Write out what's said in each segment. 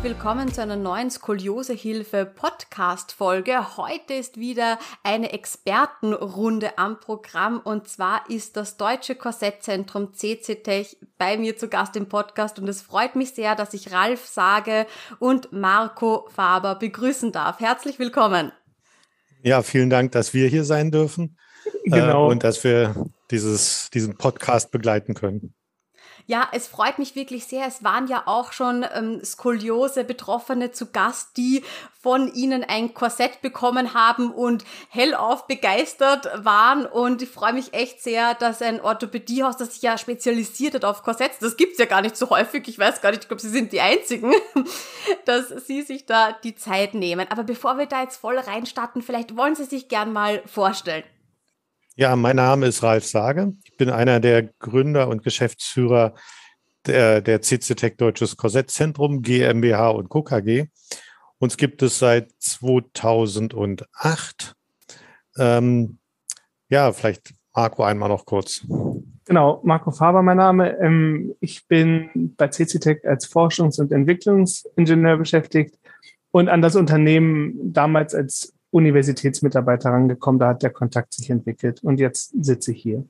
Herzlich willkommen zu einer neuen Skoliosehilfe Podcast Folge. Heute ist wieder eine Expertenrunde am Programm und zwar ist das Deutsche Korsettzentrum CCTech bei mir zu Gast im Podcast und es freut mich sehr, dass ich Ralf Sage und Marco Faber begrüßen darf. Herzlich willkommen. Ja, vielen Dank, dass wir hier sein dürfen genau. äh, und dass wir dieses, diesen Podcast begleiten können. Ja, es freut mich wirklich sehr. Es waren ja auch schon ähm, Skoliose-Betroffene zu Gast, die von Ihnen ein Korsett bekommen haben und hellauf begeistert waren. Und ich freue mich echt sehr, dass ein Orthopädiehaus, das sich ja spezialisiert hat auf Korsetts, das gibt's ja gar nicht so häufig, ich weiß gar nicht, ich glaube, Sie sind die Einzigen, dass Sie sich da die Zeit nehmen. Aber bevor wir da jetzt voll reinstarten, vielleicht wollen Sie sich gern mal vorstellen. Ja, mein Name ist Ralf Sage. Ich bin einer der Gründer und Geschäftsführer der, der CCTech Deutsches Korsettzentrum GmbH und Co. KG. Uns gibt es seit 2008. Ähm, ja, vielleicht Marco einmal noch kurz. Genau, Marco Faber mein Name. Ähm, ich bin bei CCTech als Forschungs- und Entwicklungsingenieur beschäftigt und an das Unternehmen damals als Universitätsmitarbeiter rangekommen, da hat der Kontakt sich entwickelt und jetzt sitze ich hier.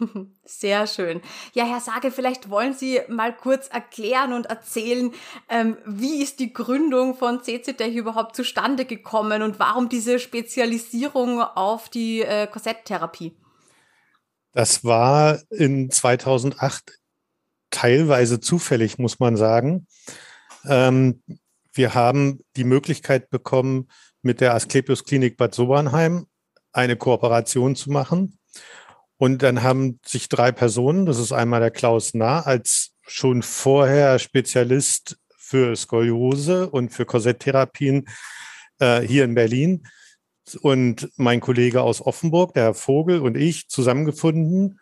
Sehr schön. Ja, Herr Sage, vielleicht wollen Sie mal kurz erklären und erzählen, ähm, wie ist die Gründung von CCTech überhaupt zustande gekommen und warum diese Spezialisierung auf die äh, Korsetttherapie? Das war in 2008 teilweise zufällig, muss man sagen. Ähm, wir haben die Möglichkeit bekommen, mit der Asklepios Klinik Bad Sobernheim eine Kooperation zu machen. Und dann haben sich drei Personen, das ist einmal der Klaus Nah, als schon vorher Spezialist für Skoliose und für Korsetttherapien äh, hier in Berlin und mein Kollege aus Offenburg, der Herr Vogel und ich zusammengefunden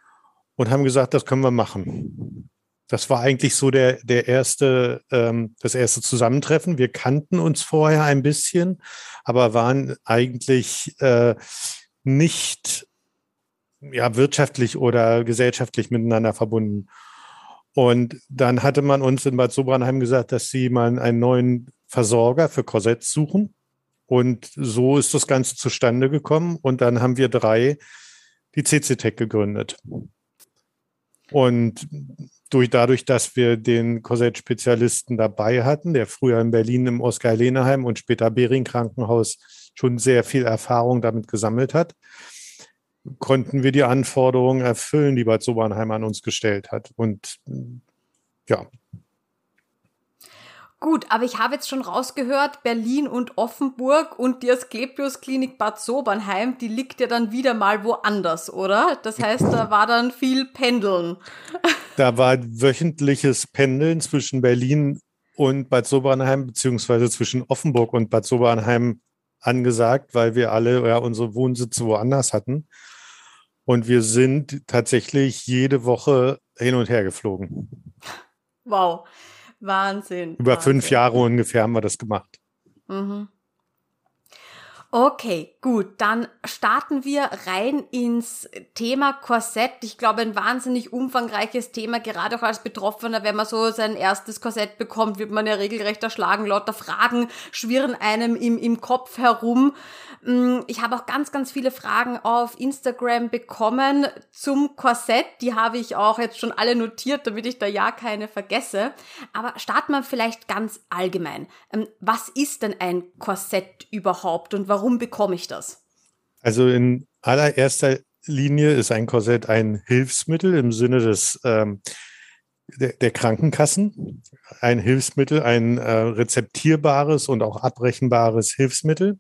und haben gesagt, das können wir machen. Das war eigentlich so der, der erste, ähm, das erste Zusammentreffen. Wir kannten uns vorher ein bisschen, aber waren eigentlich äh, nicht ja, wirtschaftlich oder gesellschaftlich miteinander verbunden. Und dann hatte man uns in Bad Sobranheim gesagt, dass sie mal einen neuen Versorger für Korsetts suchen. Und so ist das Ganze zustande gekommen. Und dann haben wir drei die CCTech gegründet. Und durch, dadurch, dass wir den Korsett-Spezialisten dabei hatten, der früher in Berlin im Oskar-Lehneheim und später Bering-Krankenhaus schon sehr viel Erfahrung damit gesammelt hat, konnten wir die Anforderungen erfüllen, die Bad Sobernheim an uns gestellt hat. Und ja, Gut, aber ich habe jetzt schon rausgehört, Berlin und Offenburg und die Asklepios Klinik Bad Sobernheim, die liegt ja dann wieder mal woanders, oder? Das heißt, da war dann viel Pendeln. Da war wöchentliches Pendeln zwischen Berlin und Bad Sobernheim, beziehungsweise zwischen Offenburg und Bad Sobernheim angesagt, weil wir alle ja unsere Wohnsitze woanders hatten. Und wir sind tatsächlich jede Woche hin und her geflogen. Wow. Wahnsinn. Über Wahnsinn. fünf Jahre ungefähr haben wir das gemacht. Mhm. Okay, gut, dann starten wir rein ins Thema Korsett. Ich glaube, ein wahnsinnig umfangreiches Thema, gerade auch als Betroffener, wenn man so sein erstes Korsett bekommt, wird man ja regelrecht erschlagen. Lauter Fragen schwirren einem im, im Kopf herum. Mm, ich habe auch ganz, ganz viele Fragen auf Instagram bekommen zum Korsett. Die habe ich auch jetzt schon alle notiert, damit ich da ja keine vergesse. Aber starten wir vielleicht ganz allgemein. Ähm, was ist denn ein Korsett überhaupt und warum bekomme ich das? Also in allererster Linie ist ein Korsett ein Hilfsmittel im Sinne des ähm, der, der, Krankenkassen. Ein Hilfsmittel, ein äh, rezeptierbares und auch abrechenbares Hilfsmittel.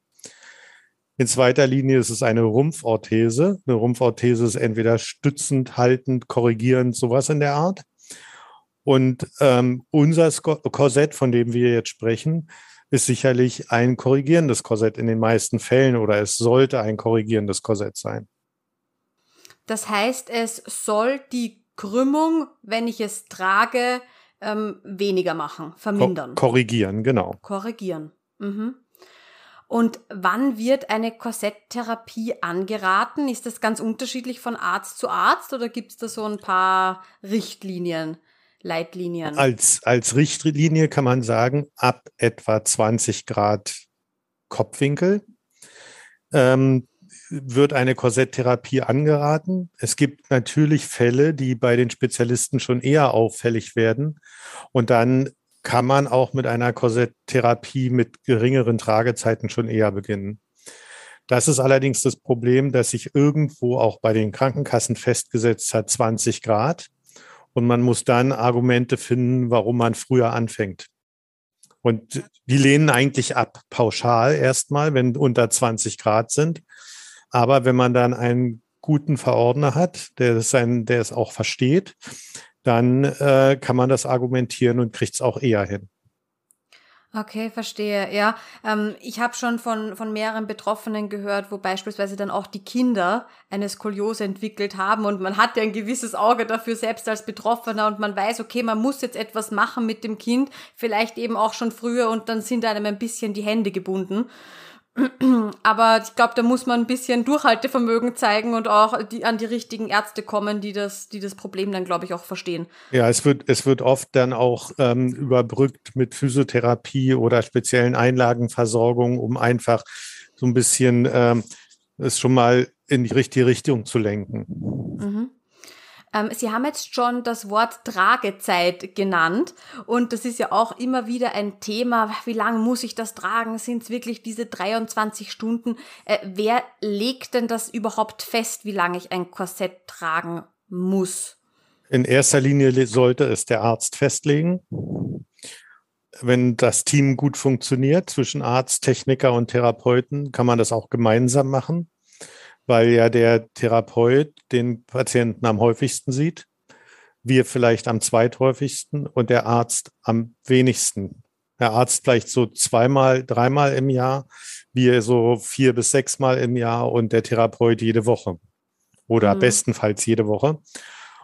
In zweiter Linie ist es eine Rumpforthese. Eine Rumpforthese ist entweder stützend, haltend, korrigierend, sowas in der Art. Und ähm, unser Korsett, von dem wir jetzt sprechen, ist sicherlich ein korrigierendes Korsett in den meisten Fällen oder es sollte ein korrigierendes Korsett sein. Das heißt, es soll die Krümmung, wenn ich es trage, ähm, weniger machen, vermindern. Ko korrigieren, genau. Korrigieren. Mhm. Und wann wird eine Korsetttherapie angeraten? Ist das ganz unterschiedlich von Arzt zu Arzt oder gibt es da so ein paar Richtlinien, Leitlinien? Als, als Richtlinie kann man sagen, ab etwa 20 Grad Kopfwinkel ähm, wird eine Korsetttherapie angeraten. Es gibt natürlich Fälle, die bei den Spezialisten schon eher auffällig werden. Und dann kann man auch mit einer Korsetttherapie mit geringeren Tragezeiten schon eher beginnen. Das ist allerdings das Problem, dass sich irgendwo auch bei den Krankenkassen festgesetzt hat, 20 Grad. Und man muss dann Argumente finden, warum man früher anfängt. Und die lehnen eigentlich ab, pauschal erstmal, wenn unter 20 Grad sind. Aber wenn man dann einen guten Verordner hat, der es, sein, der es auch versteht, dann äh, kann man das argumentieren und kriegt es auch eher hin. Okay, verstehe. Ja, ähm, ich habe schon von, von mehreren Betroffenen gehört, wo beispielsweise dann auch die Kinder eine Skoliose entwickelt haben und man hat ja ein gewisses Auge dafür selbst als Betroffener und man weiß, okay, man muss jetzt etwas machen mit dem Kind, vielleicht eben auch schon früher und dann sind einem ein bisschen die Hände gebunden. Aber ich glaube, da muss man ein bisschen Durchhaltevermögen zeigen und auch die, an die richtigen Ärzte kommen, die das, die das Problem dann, glaube ich, auch verstehen. Ja, es wird, es wird oft dann auch ähm, überbrückt mit Physiotherapie oder speziellen Einlagenversorgung, um einfach so ein bisschen ähm, es schon mal in die richtige Richtung zu lenken. Mhm. Ähm, Sie haben jetzt schon das Wort Tragezeit genannt und das ist ja auch immer wieder ein Thema. Wie lange muss ich das tragen? Sind es wirklich diese 23 Stunden? Äh, wer legt denn das überhaupt fest, wie lange ich ein Korsett tragen muss? In erster Linie sollte es der Arzt festlegen. Wenn das Team gut funktioniert zwischen Arzt, Techniker und Therapeuten, kann man das auch gemeinsam machen weil ja der Therapeut den Patienten am häufigsten sieht, wir vielleicht am zweithäufigsten und der Arzt am wenigsten. Der Arzt vielleicht so zweimal, dreimal im Jahr, wir so vier bis sechsmal im Jahr und der Therapeut jede Woche oder mhm. bestenfalls jede Woche.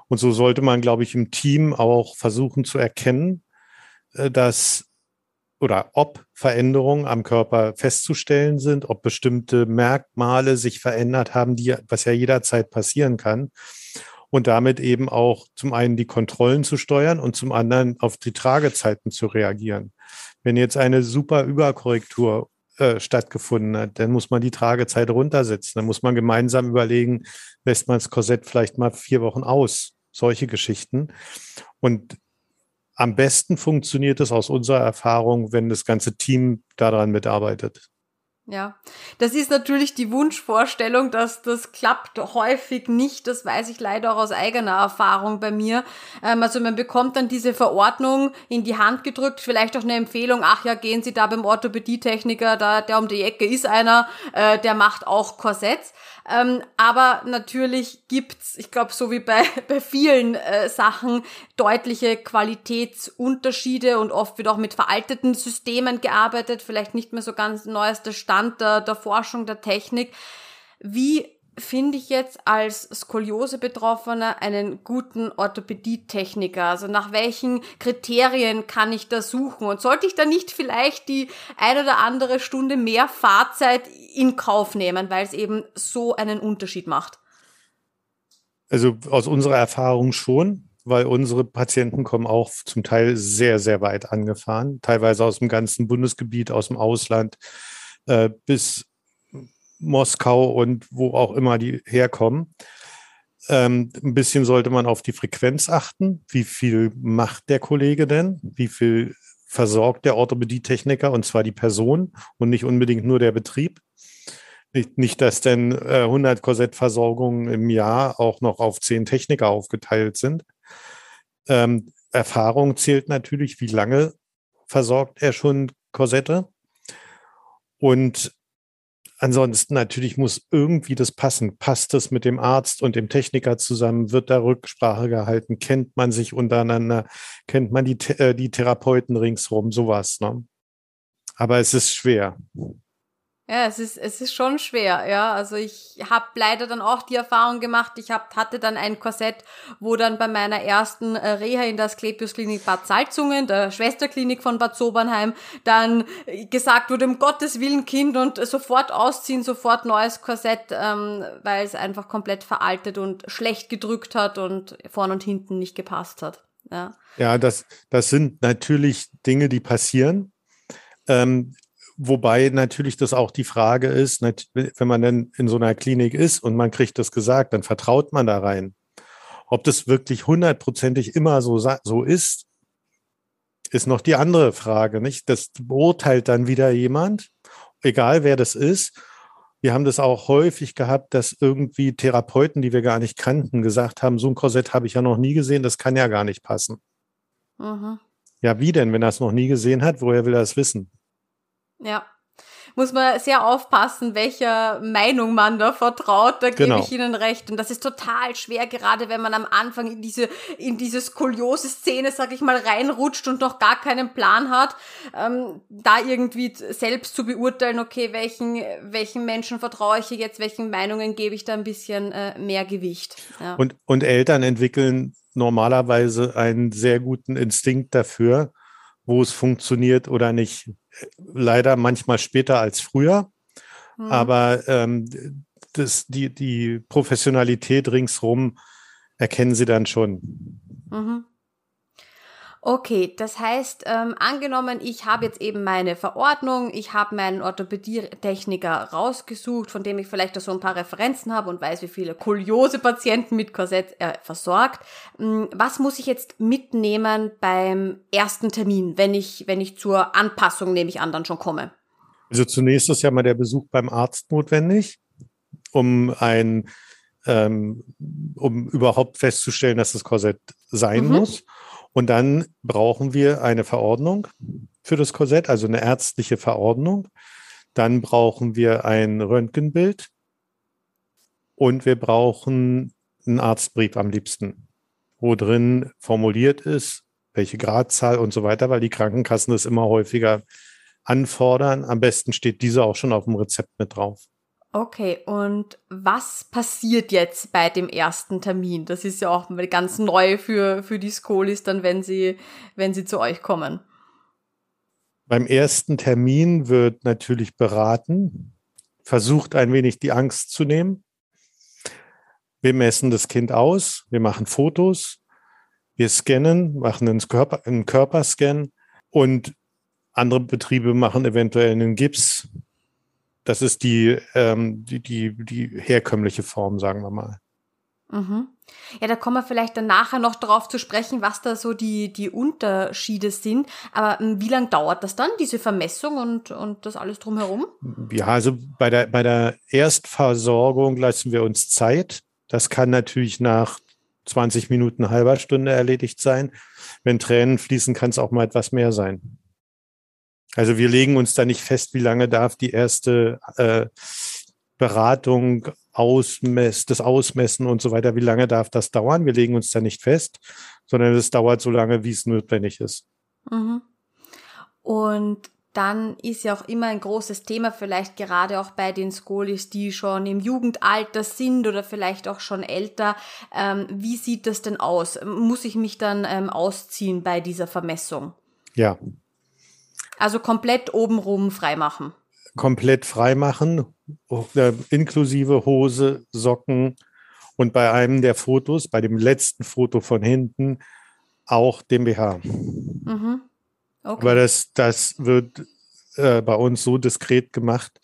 Und so sollte man, glaube ich, im Team auch versuchen zu erkennen, äh, dass oder ob Veränderungen am Körper festzustellen sind, ob bestimmte Merkmale sich verändert haben, die, was ja jederzeit passieren kann. Und damit eben auch zum einen die Kontrollen zu steuern und zum anderen auf die Tragezeiten zu reagieren. Wenn jetzt eine super Überkorrektur äh, stattgefunden hat, dann muss man die Tragezeit runtersetzen. Dann muss man gemeinsam überlegen, lässt man das Korsett vielleicht mal vier Wochen aus. Solche Geschichten. Und am besten funktioniert es aus unserer Erfahrung, wenn das ganze Team daran mitarbeitet. Ja, das ist natürlich die Wunschvorstellung, dass das klappt häufig nicht. Das weiß ich leider auch aus eigener Erfahrung bei mir. Ähm, also man bekommt dann diese Verordnung in die Hand gedrückt, vielleicht auch eine Empfehlung, ach ja, gehen Sie da beim Orthopädietechniker, da, der um die Ecke ist einer, äh, der macht auch Korsetts. Ähm, aber natürlich gibt's, ich glaube, so wie bei, bei vielen äh, Sachen, deutliche Qualitätsunterschiede und oft wird auch mit veralteten Systemen gearbeitet, vielleicht nicht mehr so ganz neuester Stand der, der Forschung, der Technik. Wie finde ich jetzt als Skoliose-Betroffener einen guten Orthopädietechniker? Also nach welchen Kriterien kann ich da suchen? Und sollte ich da nicht vielleicht die ein oder andere Stunde mehr Fahrzeit in Kauf nehmen, weil es eben so einen Unterschied macht? Also aus unserer Erfahrung schon, weil unsere Patienten kommen auch zum Teil sehr, sehr weit angefahren, teilweise aus dem ganzen Bundesgebiet, aus dem Ausland äh, bis Moskau und wo auch immer die herkommen. Ähm, ein bisschen sollte man auf die Frequenz achten. Wie viel macht der Kollege denn? Wie viel versorgt der Orthopädietechniker und zwar die Person und nicht unbedingt nur der Betrieb? Nicht, nicht dass denn äh, 100 Korsettversorgungen im Jahr auch noch auf 10 Techniker aufgeteilt sind. Ähm, Erfahrung zählt natürlich, wie lange versorgt er schon Korsette. Und Ansonsten natürlich muss irgendwie das passen. Passt das mit dem Arzt und dem Techniker zusammen? Wird da Rücksprache gehalten? Kennt man sich untereinander? Kennt man die, äh, die Therapeuten ringsherum? Sowas. Ne? Aber es ist schwer. Ja, es ist, es ist schon schwer, ja. Also ich habe leider dann auch die Erfahrung gemacht, ich hab, hatte dann ein Korsett, wo dann bei meiner ersten äh, Reha in der Asklepios-Klinik Bad Salzungen, der Schwesterklinik von Bad Sobernheim, dann gesagt wurde, um Gottes Willen Kind und sofort ausziehen, sofort neues Korsett, ähm, weil es einfach komplett veraltet und schlecht gedrückt hat und vorn und hinten nicht gepasst hat. Ja, ja das, das sind natürlich Dinge, die passieren. Ähm, Wobei natürlich das auch die Frage ist, wenn man dann in so einer Klinik ist und man kriegt das gesagt, dann vertraut man da rein. Ob das wirklich hundertprozentig immer so, so ist, ist noch die andere Frage, nicht? Das beurteilt dann wieder jemand, egal wer das ist. Wir haben das auch häufig gehabt, dass irgendwie Therapeuten, die wir gar nicht kannten, gesagt haben, so ein Korsett habe ich ja noch nie gesehen, das kann ja gar nicht passen. Mhm. Ja, wie denn, wenn er es noch nie gesehen hat, woher will er es wissen? Ja. Muss man sehr aufpassen, welcher Meinung man da vertraut. Da genau. gebe ich Ihnen recht. Und das ist total schwer, gerade wenn man am Anfang in diese, in diese Skoliose-Szene, sag ich mal, reinrutscht und noch gar keinen Plan hat, ähm, da irgendwie selbst zu beurteilen, okay, welchen, welchen Menschen vertraue ich jetzt, welchen Meinungen gebe ich da ein bisschen äh, mehr Gewicht. Ja. Und, und Eltern entwickeln normalerweise einen sehr guten Instinkt dafür, wo es funktioniert oder nicht. Leider manchmal später als früher. Mhm. Aber ähm, das, die, die Professionalität ringsrum erkennen sie dann schon. Mhm. Okay, das heißt, ähm, angenommen, ich habe jetzt eben meine Verordnung, ich habe meinen Orthopädietechniker rausgesucht, von dem ich vielleicht so ein paar Referenzen habe und weiß, wie viele Kuriose-Patienten mit Korsett er versorgt. Ähm, was muss ich jetzt mitnehmen beim ersten Termin, wenn ich, wenn ich zur Anpassung, nehme ich an, dann schon komme? Also zunächst ist ja mal der Besuch beim Arzt notwendig, um ein ähm, um überhaupt festzustellen, dass das Korsett sein mhm. muss. Und dann brauchen wir eine Verordnung für das Korsett, also eine ärztliche Verordnung. Dann brauchen wir ein Röntgenbild und wir brauchen einen Arztbrief am liebsten, wo drin formuliert ist, welche Gradzahl und so weiter, weil die Krankenkassen das immer häufiger anfordern. Am besten steht diese auch schon auf dem Rezept mit drauf. Okay, und was passiert jetzt bei dem ersten Termin? Das ist ja auch ganz neu für, für die Skolis dann, wenn sie, wenn sie zu euch kommen. Beim ersten Termin wird natürlich beraten, versucht ein wenig die Angst zu nehmen. Wir messen das Kind aus, wir machen Fotos, wir scannen, machen einen, Körper, einen Körperscan und andere Betriebe machen eventuell einen Gips das ist die, ähm, die, die, die herkömmliche Form, sagen wir mal. Mhm. Ja, da kommen wir vielleicht dann nachher noch darauf zu sprechen, was da so die, die Unterschiede sind. Aber ähm, wie lange dauert das dann, diese Vermessung und, und das alles drumherum? Ja, also bei der, bei der Erstversorgung lassen wir uns Zeit. Das kann natürlich nach 20 Minuten, halber Stunde erledigt sein. Wenn Tränen fließen, kann es auch mal etwas mehr sein. Also wir legen uns da nicht fest, wie lange darf die erste äh, Beratung ausmess, das Ausmessen und so weiter, wie lange darf das dauern? Wir legen uns da nicht fest, sondern es dauert so lange, wie es notwendig ist. Mhm. Und dann ist ja auch immer ein großes Thema, vielleicht gerade auch bei den Skolis, die schon im Jugendalter sind oder vielleicht auch schon älter. Ähm, wie sieht das denn aus? Muss ich mich dann ähm, ausziehen bei dieser Vermessung? Ja, also komplett obenrum freimachen. Komplett freimachen, äh, inklusive Hose, Socken und bei einem der Fotos, bei dem letzten Foto von hinten, auch dem BH. Mhm. Okay. Aber das, das wird äh, bei uns so diskret gemacht,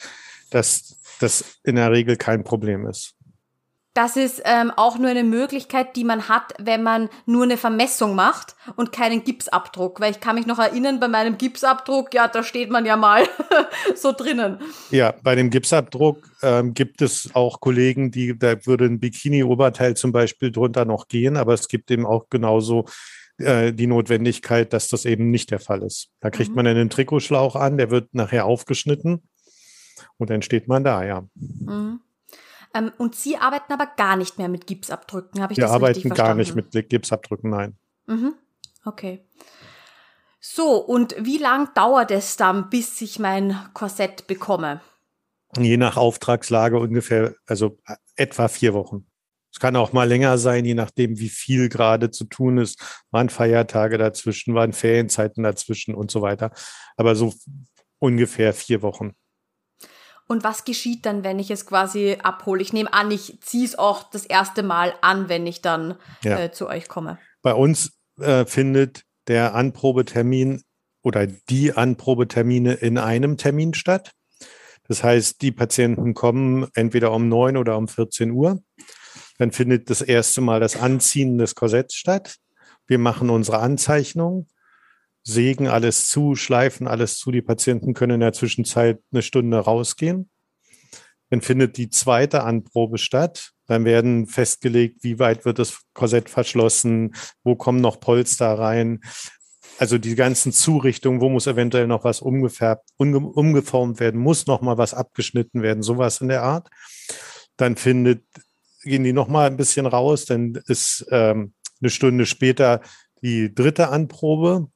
dass das in der Regel kein Problem ist. Das ist ähm, auch nur eine Möglichkeit, die man hat, wenn man nur eine Vermessung macht und keinen Gipsabdruck. Weil ich kann mich noch erinnern, bei meinem Gipsabdruck, ja, da steht man ja mal so drinnen. Ja, bei dem Gipsabdruck ähm, gibt es auch Kollegen, die, da würde ein Bikini-Oberteil zum Beispiel drunter noch gehen, aber es gibt eben auch genauso äh, die Notwendigkeit, dass das eben nicht der Fall ist. Da kriegt mhm. man einen Trikotschlauch an, der wird nachher aufgeschnitten und dann steht man da, ja. Mhm. Ähm, und Sie arbeiten aber gar nicht mehr mit Gipsabdrücken, habe ich Wir das richtig verstanden? Wir arbeiten gar nicht mit Gipsabdrücken, nein. Mhm. Okay. So, und wie lang dauert es dann, bis ich mein Korsett bekomme? je nach Auftragslage ungefähr, also etwa vier Wochen. Es kann auch mal länger sein, je nachdem, wie viel gerade zu tun ist. Waren Feiertage dazwischen, waren Ferienzeiten dazwischen und so weiter. Aber so ungefähr vier Wochen. Und was geschieht dann, wenn ich es quasi abhole? Ich nehme an, ich ziehe es auch das erste Mal an, wenn ich dann ja. äh, zu euch komme. Bei uns äh, findet der Anprobetermin oder die Anprobetermine in einem Termin statt. Das heißt, die Patienten kommen entweder um neun oder um 14 Uhr. Dann findet das erste Mal das Anziehen des Korsetts statt. Wir machen unsere Anzeichnung, sägen alles zu, schleifen alles zu. Die Patienten können in der Zwischenzeit eine Stunde rausgehen. Dann findet die zweite Anprobe statt. Dann werden festgelegt, wie weit wird das Korsett verschlossen, wo kommen noch Polster rein, also die ganzen Zurichtungen, wo muss eventuell noch was umgefärbt, umgeformt werden, muss noch mal was abgeschnitten werden, sowas in der Art. Dann findet, gehen die noch mal ein bisschen raus, dann ist ähm, eine Stunde später die dritte Anprobe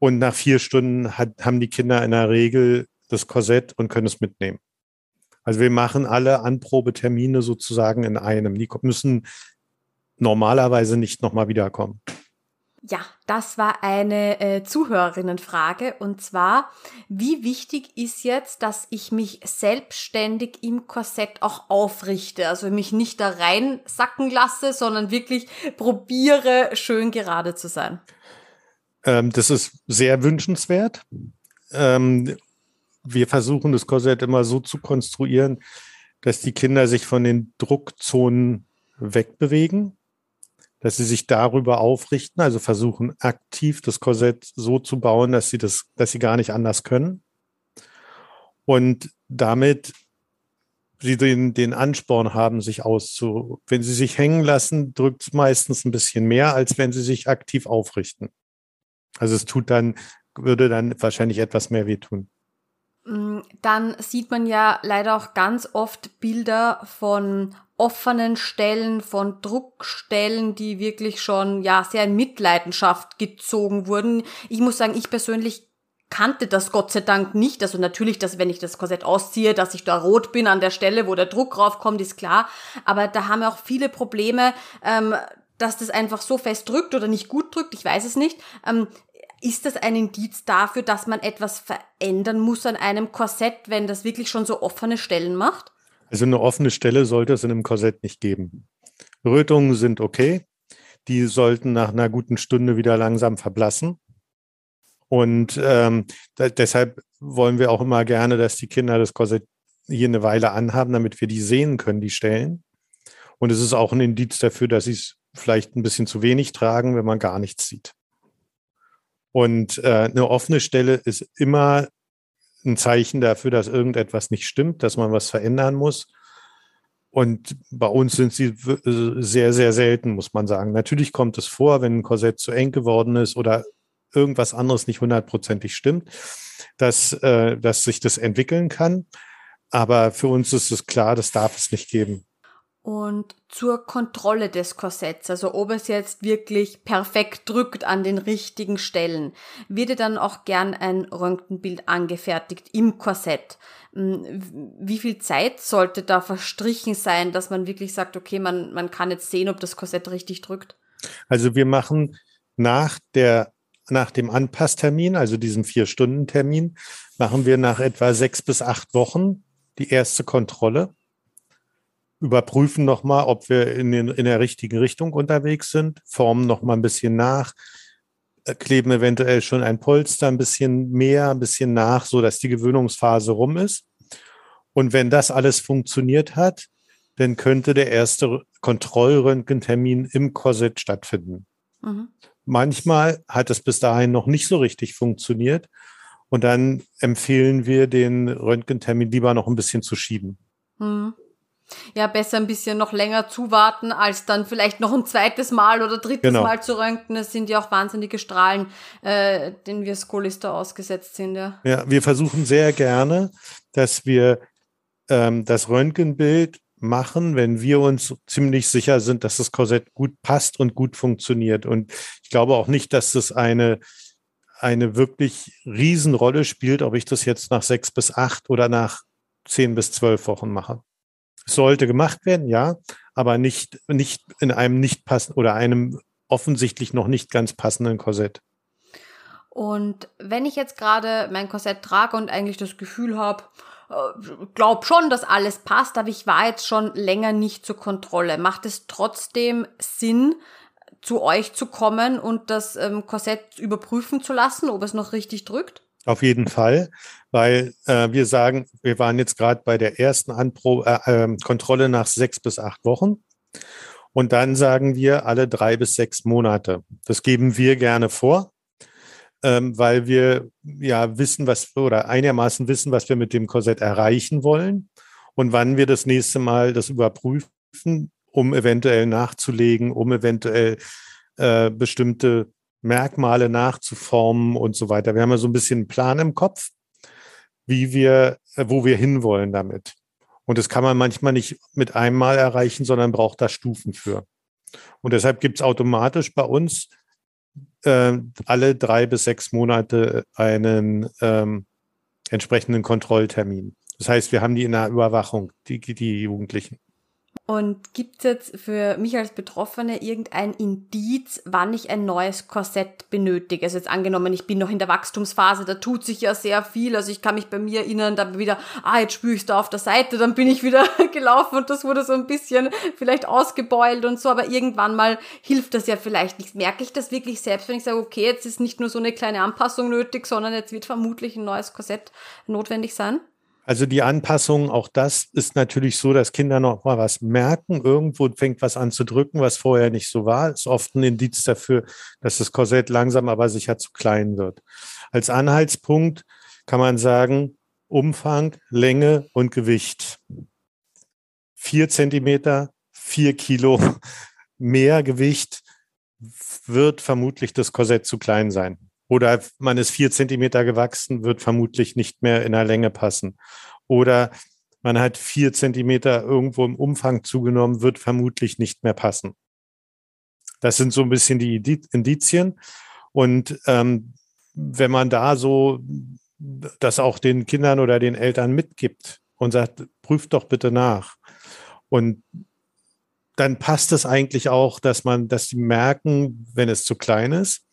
und nach vier Stunden hat, haben die Kinder in der Regel das Korsett und können es mitnehmen. Also wir machen alle Anprobetermine sozusagen in einem. Die müssen normalerweise nicht nochmal wiederkommen. Ja, das war eine äh, Zuhörerinnenfrage und zwar, wie wichtig ist jetzt, dass ich mich selbstständig im Korsett auch aufrichte, also mich nicht da reinsacken lasse, sondern wirklich probiere, schön gerade zu sein? Ähm, das ist sehr wünschenswert. Ähm, wir versuchen das Korsett immer so zu konstruieren, dass die Kinder sich von den Druckzonen wegbewegen dass sie sich darüber aufrichten, also versuchen aktiv das Korsett so zu bauen, dass sie das, dass sie gar nicht anders können. Und damit sie den, den Ansporn haben, sich auszu, wenn sie sich hängen lassen, drückt es meistens ein bisschen mehr, als wenn sie sich aktiv aufrichten. Also es tut dann, würde dann wahrscheinlich etwas mehr wehtun. Mm, dann sieht man ja leider auch ganz oft Bilder von offenen Stellen, von Druckstellen, die wirklich schon ja sehr in Mitleidenschaft gezogen wurden. Ich muss sagen, ich persönlich kannte das Gott sei Dank nicht. Also natürlich, dass wenn ich das Korsett ausziehe, dass ich da rot bin an der Stelle, wo der Druck raufkommt, ist klar. Aber da haben wir auch viele Probleme, ähm, dass das einfach so fest drückt oder nicht gut drückt. Ich weiß es nicht. Ähm, ist das ein Indiz dafür, dass man etwas verändern muss an einem Korsett, wenn das wirklich schon so offene Stellen macht? Also eine offene Stelle sollte es in einem Korsett nicht geben. Rötungen sind okay. Die sollten nach einer guten Stunde wieder langsam verblassen. Und ähm, deshalb wollen wir auch immer gerne, dass die Kinder das Korsett hier eine Weile anhaben, damit wir die sehen können, die Stellen. Und es ist auch ein Indiz dafür, dass sie es vielleicht ein bisschen zu wenig tragen, wenn man gar nichts sieht. Und äh, eine offene Stelle ist immer ein Zeichen dafür, dass irgendetwas nicht stimmt, dass man was verändern muss. Und bei uns sind sie sehr, sehr selten, muss man sagen. Natürlich kommt es vor, wenn ein Korsett zu eng geworden ist oder irgendwas anderes nicht hundertprozentig stimmt, dass, äh, dass sich das entwickeln kann. Aber für uns ist es klar, das darf es nicht geben und zur Kontrolle des Korsetts, also ob es jetzt wirklich perfekt drückt an den richtigen Stellen, wird dann auch gern ein Röntgenbild angefertigt im Korsett. Hm, wie viel Zeit sollte da verstrichen sein, dass man wirklich sagt, okay, man, man kann jetzt sehen, ob das Korsett richtig drückt? Also wir machen nach der nach dem Anpasstermin, also diesem Vier-Stunden-Termin, machen wir nach etwa sechs bis acht Wochen die erste Kontrolle überprüfen nochmal, ob wir in, den, in der richtigen Richtung unterwegs sind, formen nochmal ein bisschen nach, äh, kleben eventuell schon ein Polster ein bisschen mehr, ein bisschen nach, so dass die Gewöhnungsphase rum ist. Und wenn das alles funktioniert hat, dann könnte der erste Kontrollröntgentermin im Korsett stattfinden. Mhm. Manchmal hat es bis dahin noch nicht so richtig funktioniert. Und dann empfehlen wir den Röntgentermin lieber noch ein bisschen zu schieben. Mhm ja, besser ein bisschen noch länger zuwarten, als dann vielleicht noch ein zweites Mal oder drittes genau. Mal zu röntgen. Das sind ja auch wahnsinnige Strahlen, äh, denen wir Skolister ausgesetzt sind. Ja. ja, wir versuchen sehr gerne, dass wir ähm, das Röntgenbild machen, wenn wir uns ziemlich sicher sind, dass das Korsett gut passt und gut funktioniert. Und ich glaube auch nicht, dass das eine, eine wirklich Riesenrolle spielt, ob ich das jetzt nach sechs bis acht oder nach zehn bis zwölf Wochen mache. Sollte gemacht werden, ja, aber nicht, nicht in einem nicht passenden oder einem offensichtlich noch nicht ganz passenden Korsett. Und wenn ich jetzt gerade mein Korsett trage und eigentlich das Gefühl habe, äh, glaub schon, dass alles passt, aber ich war jetzt schon länger nicht zur Kontrolle. Macht es trotzdem Sinn, zu euch zu kommen und das ähm, Korsett überprüfen zu lassen, ob es noch richtig drückt? Auf jeden Fall, weil äh, wir sagen, wir waren jetzt gerade bei der ersten Anpro äh, äh, Kontrolle nach sechs bis acht Wochen. Und dann sagen wir alle drei bis sechs Monate. Das geben wir gerne vor ähm, weil wir ja wissen, was oder einigermaßen wissen, was wir mit dem Korsett erreichen wollen und wann wir das nächste Mal das überprüfen, um eventuell nachzulegen, um eventuell äh, bestimmte Merkmale nachzuformen und so weiter. Wir haben ja so ein bisschen einen Plan im Kopf, wie wir, äh, wo wir hinwollen damit. Und das kann man manchmal nicht mit einmal erreichen, sondern braucht da Stufen für. Und deshalb gibt es automatisch bei uns äh, alle drei bis sechs Monate einen ähm, entsprechenden Kontrolltermin. Das heißt, wir haben die in der Überwachung, die, die Jugendlichen. Und gibt es jetzt für mich als Betroffene irgendein Indiz, wann ich ein neues Korsett benötige? Also jetzt angenommen, ich bin noch in der Wachstumsphase, da tut sich ja sehr viel. Also ich kann mich bei mir erinnern, da wieder, ah, jetzt spüre ich da auf der Seite, dann bin ich wieder gelaufen und das wurde so ein bisschen vielleicht ausgebeult und so, aber irgendwann mal hilft das ja vielleicht nicht. Merke ich das wirklich selbst, wenn ich sage, okay, jetzt ist nicht nur so eine kleine Anpassung nötig, sondern jetzt wird vermutlich ein neues Korsett notwendig sein? Also die Anpassung, auch das ist natürlich so, dass Kinder noch mal was merken. Irgendwo fängt was an zu drücken, was vorher nicht so war. Ist oft ein Indiz dafür, dass das Korsett langsam aber sicher zu klein wird. Als Anhaltspunkt kann man sagen, Umfang, Länge und Gewicht. Vier Zentimeter, vier Kilo mehr Gewicht wird vermutlich das Korsett zu klein sein. Oder man ist vier Zentimeter gewachsen, wird vermutlich nicht mehr in der Länge passen. Oder man hat vier Zentimeter irgendwo im Umfang zugenommen, wird vermutlich nicht mehr passen. Das sind so ein bisschen die Indizien. Und ähm, wenn man da so das auch den Kindern oder den Eltern mitgibt und sagt, prüft doch bitte nach. Und dann passt es eigentlich auch, dass man, dass sie merken, wenn es zu klein ist.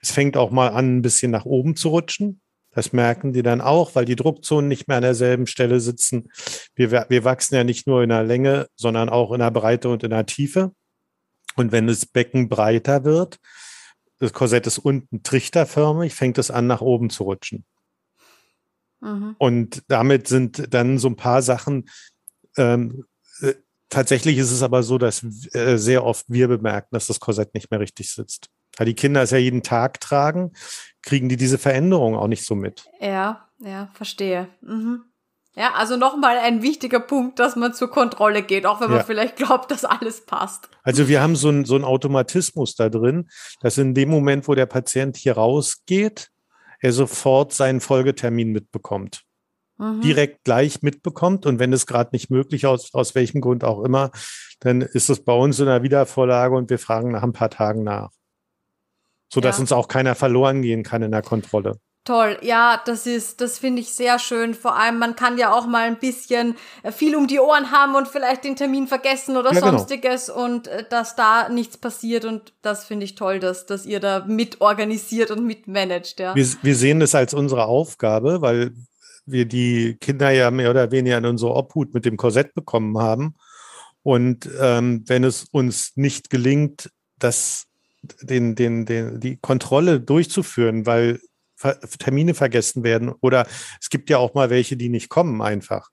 Es fängt auch mal an, ein bisschen nach oben zu rutschen. Das merken die dann auch, weil die Druckzonen nicht mehr an derselben Stelle sitzen. Wir, wir wachsen ja nicht nur in der Länge, sondern auch in der Breite und in der Tiefe. Und wenn das Becken breiter wird, das Korsett ist unten trichterförmig, fängt es an, nach oben zu rutschen. Mhm. Und damit sind dann so ein paar Sachen. Ähm, äh, tatsächlich ist es aber so, dass äh, sehr oft wir bemerken, dass das Korsett nicht mehr richtig sitzt. Weil die Kinder es ja jeden Tag tragen, kriegen die diese Veränderung auch nicht so mit. Ja, ja, verstehe. Mhm. Ja, also nochmal ein wichtiger Punkt, dass man zur Kontrolle geht, auch wenn man ja. vielleicht glaubt, dass alles passt. Also wir haben so, ein, so einen Automatismus da drin, dass in dem Moment, wo der Patient hier rausgeht, er sofort seinen Folgetermin mitbekommt. Mhm. Direkt gleich mitbekommt. Und wenn es gerade nicht möglich aus, aus welchem Grund auch immer, dann ist es bei uns in der Wiedervorlage und wir fragen nach ein paar Tagen nach so dass ja. uns auch keiner verloren gehen kann in der Kontrolle. Toll, ja, das ist, das finde ich sehr schön. Vor allem, man kann ja auch mal ein bisschen äh, viel um die Ohren haben und vielleicht den Termin vergessen oder ja, genau. sonstiges genau. und äh, dass da nichts passiert und das finde ich toll, dass, dass ihr da mitorganisiert und mitmanagt, ja. Wir, wir sehen das als unsere Aufgabe, weil wir die Kinder ja mehr oder weniger in unsere Obhut mit dem Korsett bekommen haben. Und ähm, wenn es uns nicht gelingt, das den, den, den, die Kontrolle durchzuführen, weil Termine vergessen werden oder es gibt ja auch mal welche, die nicht kommen einfach.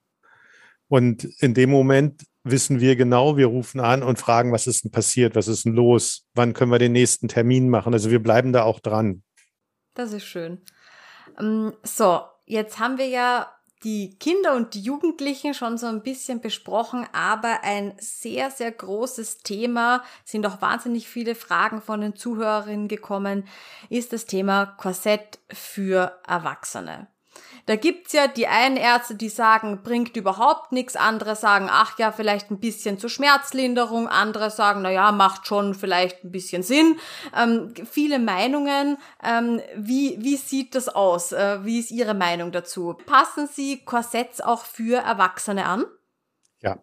Und in dem Moment wissen wir genau, wir rufen an und fragen, was ist denn passiert, was ist denn los, wann können wir den nächsten Termin machen. Also wir bleiben da auch dran. Das ist schön. Ähm, so, jetzt haben wir ja die Kinder und die Jugendlichen schon so ein bisschen besprochen, aber ein sehr, sehr großes Thema, sind auch wahnsinnig viele Fragen von den Zuhörerinnen gekommen, ist das Thema Korsett für Erwachsene. Da gibt's ja die einen Ärzte, die sagen, bringt überhaupt nichts, andere sagen, ach ja, vielleicht ein bisschen zur Schmerzlinderung, andere sagen, na ja, macht schon vielleicht ein bisschen Sinn. Ähm, viele Meinungen. Ähm, wie, wie sieht das aus? Äh, wie ist Ihre Meinung dazu? Passen Sie Korsetts auch für Erwachsene an? Ja.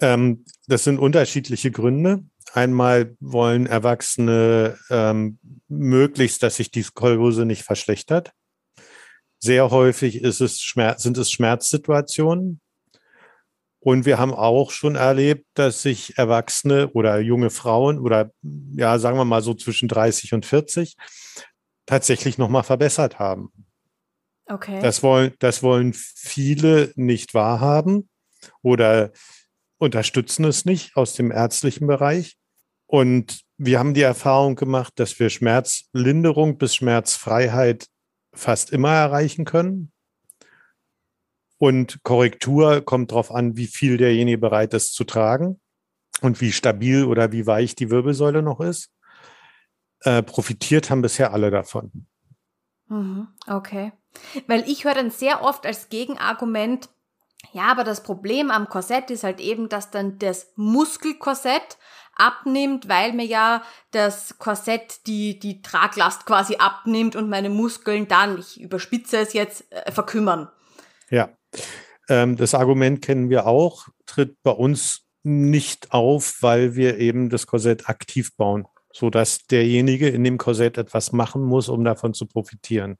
Ähm, das sind unterschiedliche Gründe. Einmal wollen Erwachsene ähm, möglichst, dass sich die Skoliose nicht verschlechtert. Sehr häufig ist es Schmerz, sind es Schmerzsituationen. Und wir haben auch schon erlebt, dass sich Erwachsene oder junge Frauen oder ja, sagen wir mal so zwischen 30 und 40 tatsächlich nochmal verbessert haben. Okay. Das wollen, das wollen viele nicht wahrhaben oder unterstützen es nicht aus dem ärztlichen Bereich. Und wir haben die Erfahrung gemacht, dass wir Schmerzlinderung bis Schmerzfreiheit fast immer erreichen können. Und Korrektur kommt darauf an, wie viel derjenige bereit ist zu tragen und wie stabil oder wie weich die Wirbelsäule noch ist. Äh, profitiert haben bisher alle davon. Mhm, okay. Weil ich höre dann sehr oft als Gegenargument, ja, aber das Problem am Korsett ist halt eben, dass dann das Muskelkorsett abnimmt, weil mir ja das Korsett die, die Traglast quasi abnimmt und meine Muskeln dann, ich überspitze es jetzt, äh, verkümmern. Ja, ähm, das Argument kennen wir auch, tritt bei uns nicht auf, weil wir eben das Korsett aktiv bauen, sodass derjenige in dem Korsett etwas machen muss, um davon zu profitieren.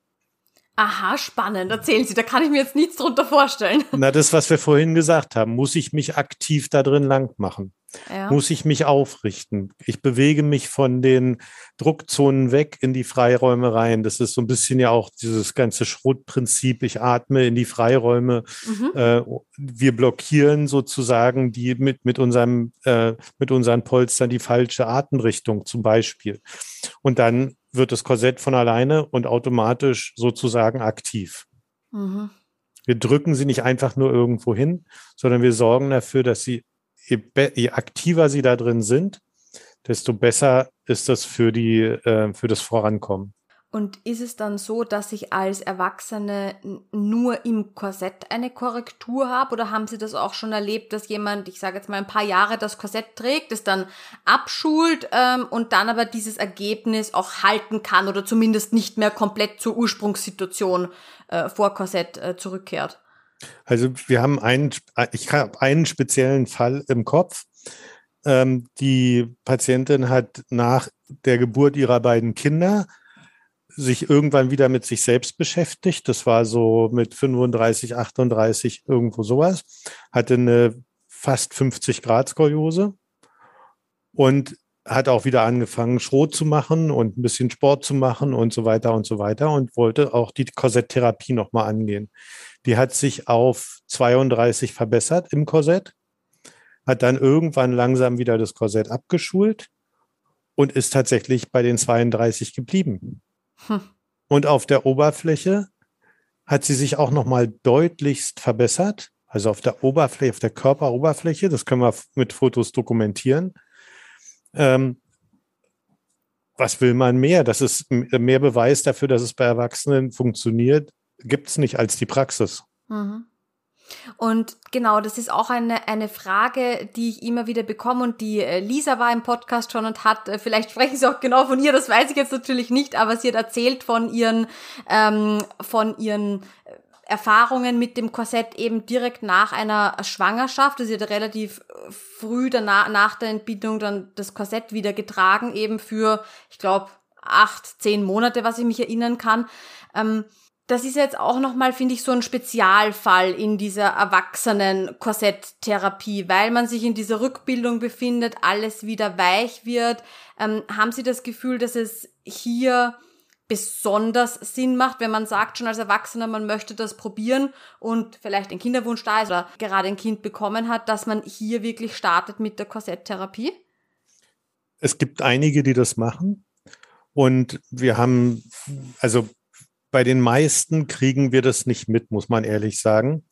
Aha, spannend. Erzählen Sie, da kann ich mir jetzt nichts drunter vorstellen. Na, das, was wir vorhin gesagt haben, muss ich mich aktiv da drin lang machen? Ja. Muss ich mich aufrichten? Ich bewege mich von den Druckzonen weg in die Freiräume rein. Das ist so ein bisschen ja auch dieses ganze Schrottprinzip. Ich atme in die Freiräume. Mhm. Äh, wir blockieren sozusagen die mit, mit unserem, äh, mit unseren Polstern die falsche Atemrichtung zum Beispiel. Und dann wird das Korsett von alleine und automatisch sozusagen aktiv. Mhm. Wir drücken sie nicht einfach nur irgendwo hin, sondern wir sorgen dafür, dass sie, je, je aktiver sie da drin sind, desto besser ist das für die, äh, für das Vorankommen. Und ist es dann so, dass ich als Erwachsene nur im Korsett eine Korrektur habe? Oder haben Sie das auch schon erlebt, dass jemand, ich sage jetzt mal ein paar Jahre das Korsett trägt, es dann abschult ähm, und dann aber dieses Ergebnis auch halten kann oder zumindest nicht mehr komplett zur Ursprungssituation äh, vor Korsett äh, zurückkehrt? Also wir haben einen, ich habe einen speziellen Fall im Kopf. Ähm, die Patientin hat nach der Geburt ihrer beiden Kinder sich irgendwann wieder mit sich selbst beschäftigt. Das war so mit 35, 38, irgendwo sowas. Hatte eine fast 50 Grad Skoliose und hat auch wieder angefangen, Schrot zu machen und ein bisschen Sport zu machen und so weiter und so weiter und wollte auch die Korsetttherapie nochmal angehen. Die hat sich auf 32 verbessert im Korsett, hat dann irgendwann langsam wieder das Korsett abgeschult und ist tatsächlich bei den 32 geblieben. Hm. Und auf der Oberfläche hat sie sich auch nochmal deutlichst verbessert. Also auf der Oberfläche, auf der Körperoberfläche, das können wir mit Fotos dokumentieren. Ähm, was will man mehr? Das ist mehr Beweis dafür, dass es bei Erwachsenen funktioniert, gibt es nicht als die Praxis. Mhm. Und genau, das ist auch eine, eine Frage, die ich immer wieder bekomme und die äh, Lisa war im Podcast schon und hat, äh, vielleicht sprechen Sie auch genau von ihr, das weiß ich jetzt natürlich nicht, aber sie hat erzählt von ihren, ähm, von ihren äh, Erfahrungen mit dem Korsett eben direkt nach einer Schwangerschaft. Also sie hat relativ früh danach, nach der Entbindung dann das Korsett wieder getragen, eben für, ich glaube, acht, zehn Monate, was ich mich erinnern kann. Ähm, das ist jetzt auch nochmal, finde ich, so ein Spezialfall in dieser erwachsenen Korsetttherapie, weil man sich in dieser Rückbildung befindet, alles wieder weich wird. Ähm, haben Sie das Gefühl, dass es hier besonders Sinn macht, wenn man sagt schon als Erwachsener, man möchte das probieren und vielleicht ein Kinderwunsch da ist oder gerade ein Kind bekommen hat, dass man hier wirklich startet mit der Korsetttherapie? Es gibt einige, die das machen. Und wir haben, also bei den meisten kriegen wir das nicht mit, muss man ehrlich sagen,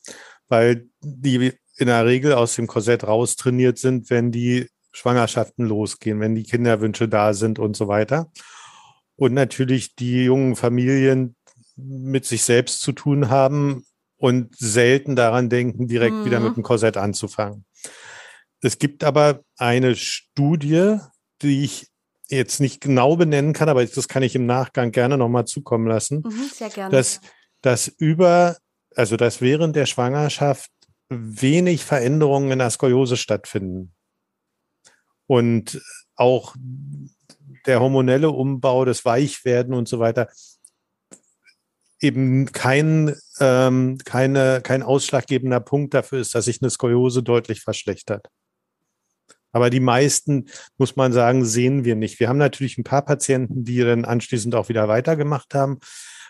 weil die in der Regel aus dem Korsett raustrainiert sind, wenn die Schwangerschaften losgehen, wenn die Kinderwünsche da sind und so weiter. Und natürlich die jungen Familien mit sich selbst zu tun haben und selten daran denken, direkt mhm. wieder mit dem Korsett anzufangen. Es gibt aber eine Studie, die ich jetzt nicht genau benennen kann, aber das kann ich im Nachgang gerne nochmal zukommen lassen. Mhm, sehr gerne. Dass, dass über, also dass während der Schwangerschaft wenig Veränderungen in der Skoliose stattfinden. Und auch der hormonelle Umbau, das Weichwerden und so weiter eben kein, ähm, keine, kein ausschlaggebender Punkt dafür ist, dass sich eine Skoliose deutlich verschlechtert. Aber die meisten, muss man sagen, sehen wir nicht. Wir haben natürlich ein paar Patienten, die dann anschließend auch wieder weitergemacht haben.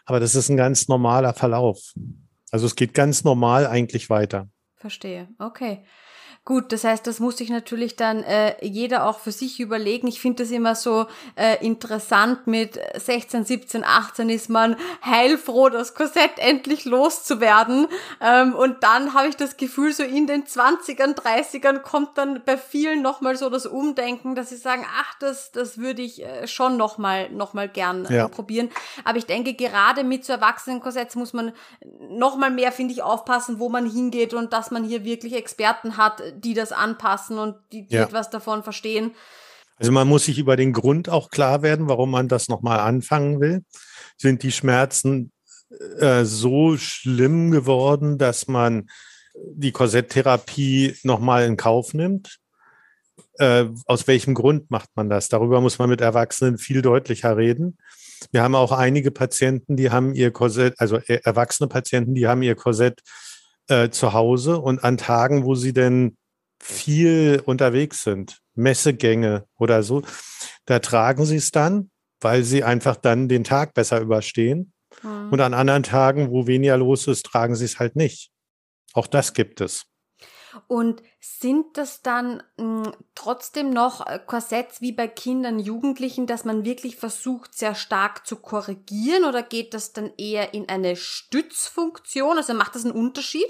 Aber das ist ein ganz normaler Verlauf. Also es geht ganz normal eigentlich weiter. Verstehe. Okay. Gut, das heißt, das muss sich natürlich dann äh, jeder auch für sich überlegen. Ich finde das immer so äh, interessant. Mit 16, 17, 18 ist man heilfroh, das Korsett endlich loszuwerden. Ähm, und dann habe ich das Gefühl, so in den 20ern, 30ern kommt dann bei vielen nochmal so das Umdenken, dass sie sagen, ach, das, das würde ich äh, schon nochmal noch mal gern äh, ja. probieren. Aber ich denke, gerade mit so Erwachsenenkorsetts muss man nochmal mehr, finde ich, aufpassen, wo man hingeht und dass man hier wirklich Experten hat, die das anpassen und die, die ja. etwas davon verstehen. Also man muss sich über den Grund auch klar werden, warum man das nochmal anfangen will. Sind die Schmerzen äh, so schlimm geworden, dass man die Korsetttherapie nochmal in Kauf nimmt? Äh, aus welchem Grund macht man das? Darüber muss man mit Erwachsenen viel deutlicher reden. Wir haben auch einige Patienten, die haben ihr Korsett, also äh, erwachsene Patienten, die haben ihr Korsett äh, zu Hause und an Tagen, wo sie denn viel unterwegs sind, Messegänge oder so, da tragen sie es dann, weil sie einfach dann den Tag besser überstehen. Mhm. Und an anderen Tagen, wo weniger los ist, tragen sie es halt nicht. Auch das gibt es. Und sind das dann mh, hm, trotzdem noch äh, Korsetts wie bei Kindern, Jugendlichen, dass man wirklich versucht, sehr stark zu korrigieren oder geht das dann eher in eine Stützfunktion? Also macht das einen Unterschied?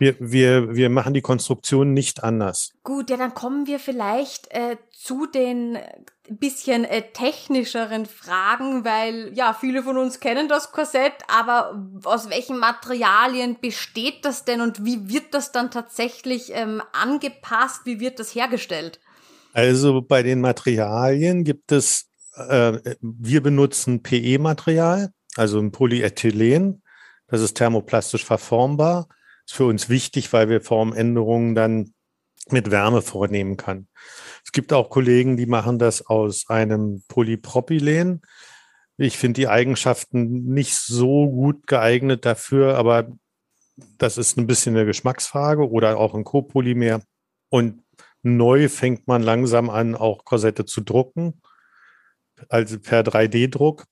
Wir, wir, wir machen die Konstruktion nicht anders. Gut, ja, dann kommen wir vielleicht äh, zu den bisschen äh, technischeren Fragen, weil ja, viele von uns kennen das Korsett, aber aus welchen Materialien besteht das denn und wie wird das dann tatsächlich ähm, angepasst? Wie wird das hergestellt? Also bei den Materialien gibt es, äh, wir benutzen PE-Material, also ein Polyethylen. Das ist thermoplastisch verformbar ist für uns wichtig, weil wir Formänderungen dann mit Wärme vornehmen kann. Es gibt auch Kollegen, die machen das aus einem Polypropylen. Ich finde die Eigenschaften nicht so gut geeignet dafür, aber das ist ein bisschen eine Geschmacksfrage oder auch ein Copolymer. Und neu fängt man langsam an, auch Korsette zu drucken, also per 3D-Druck,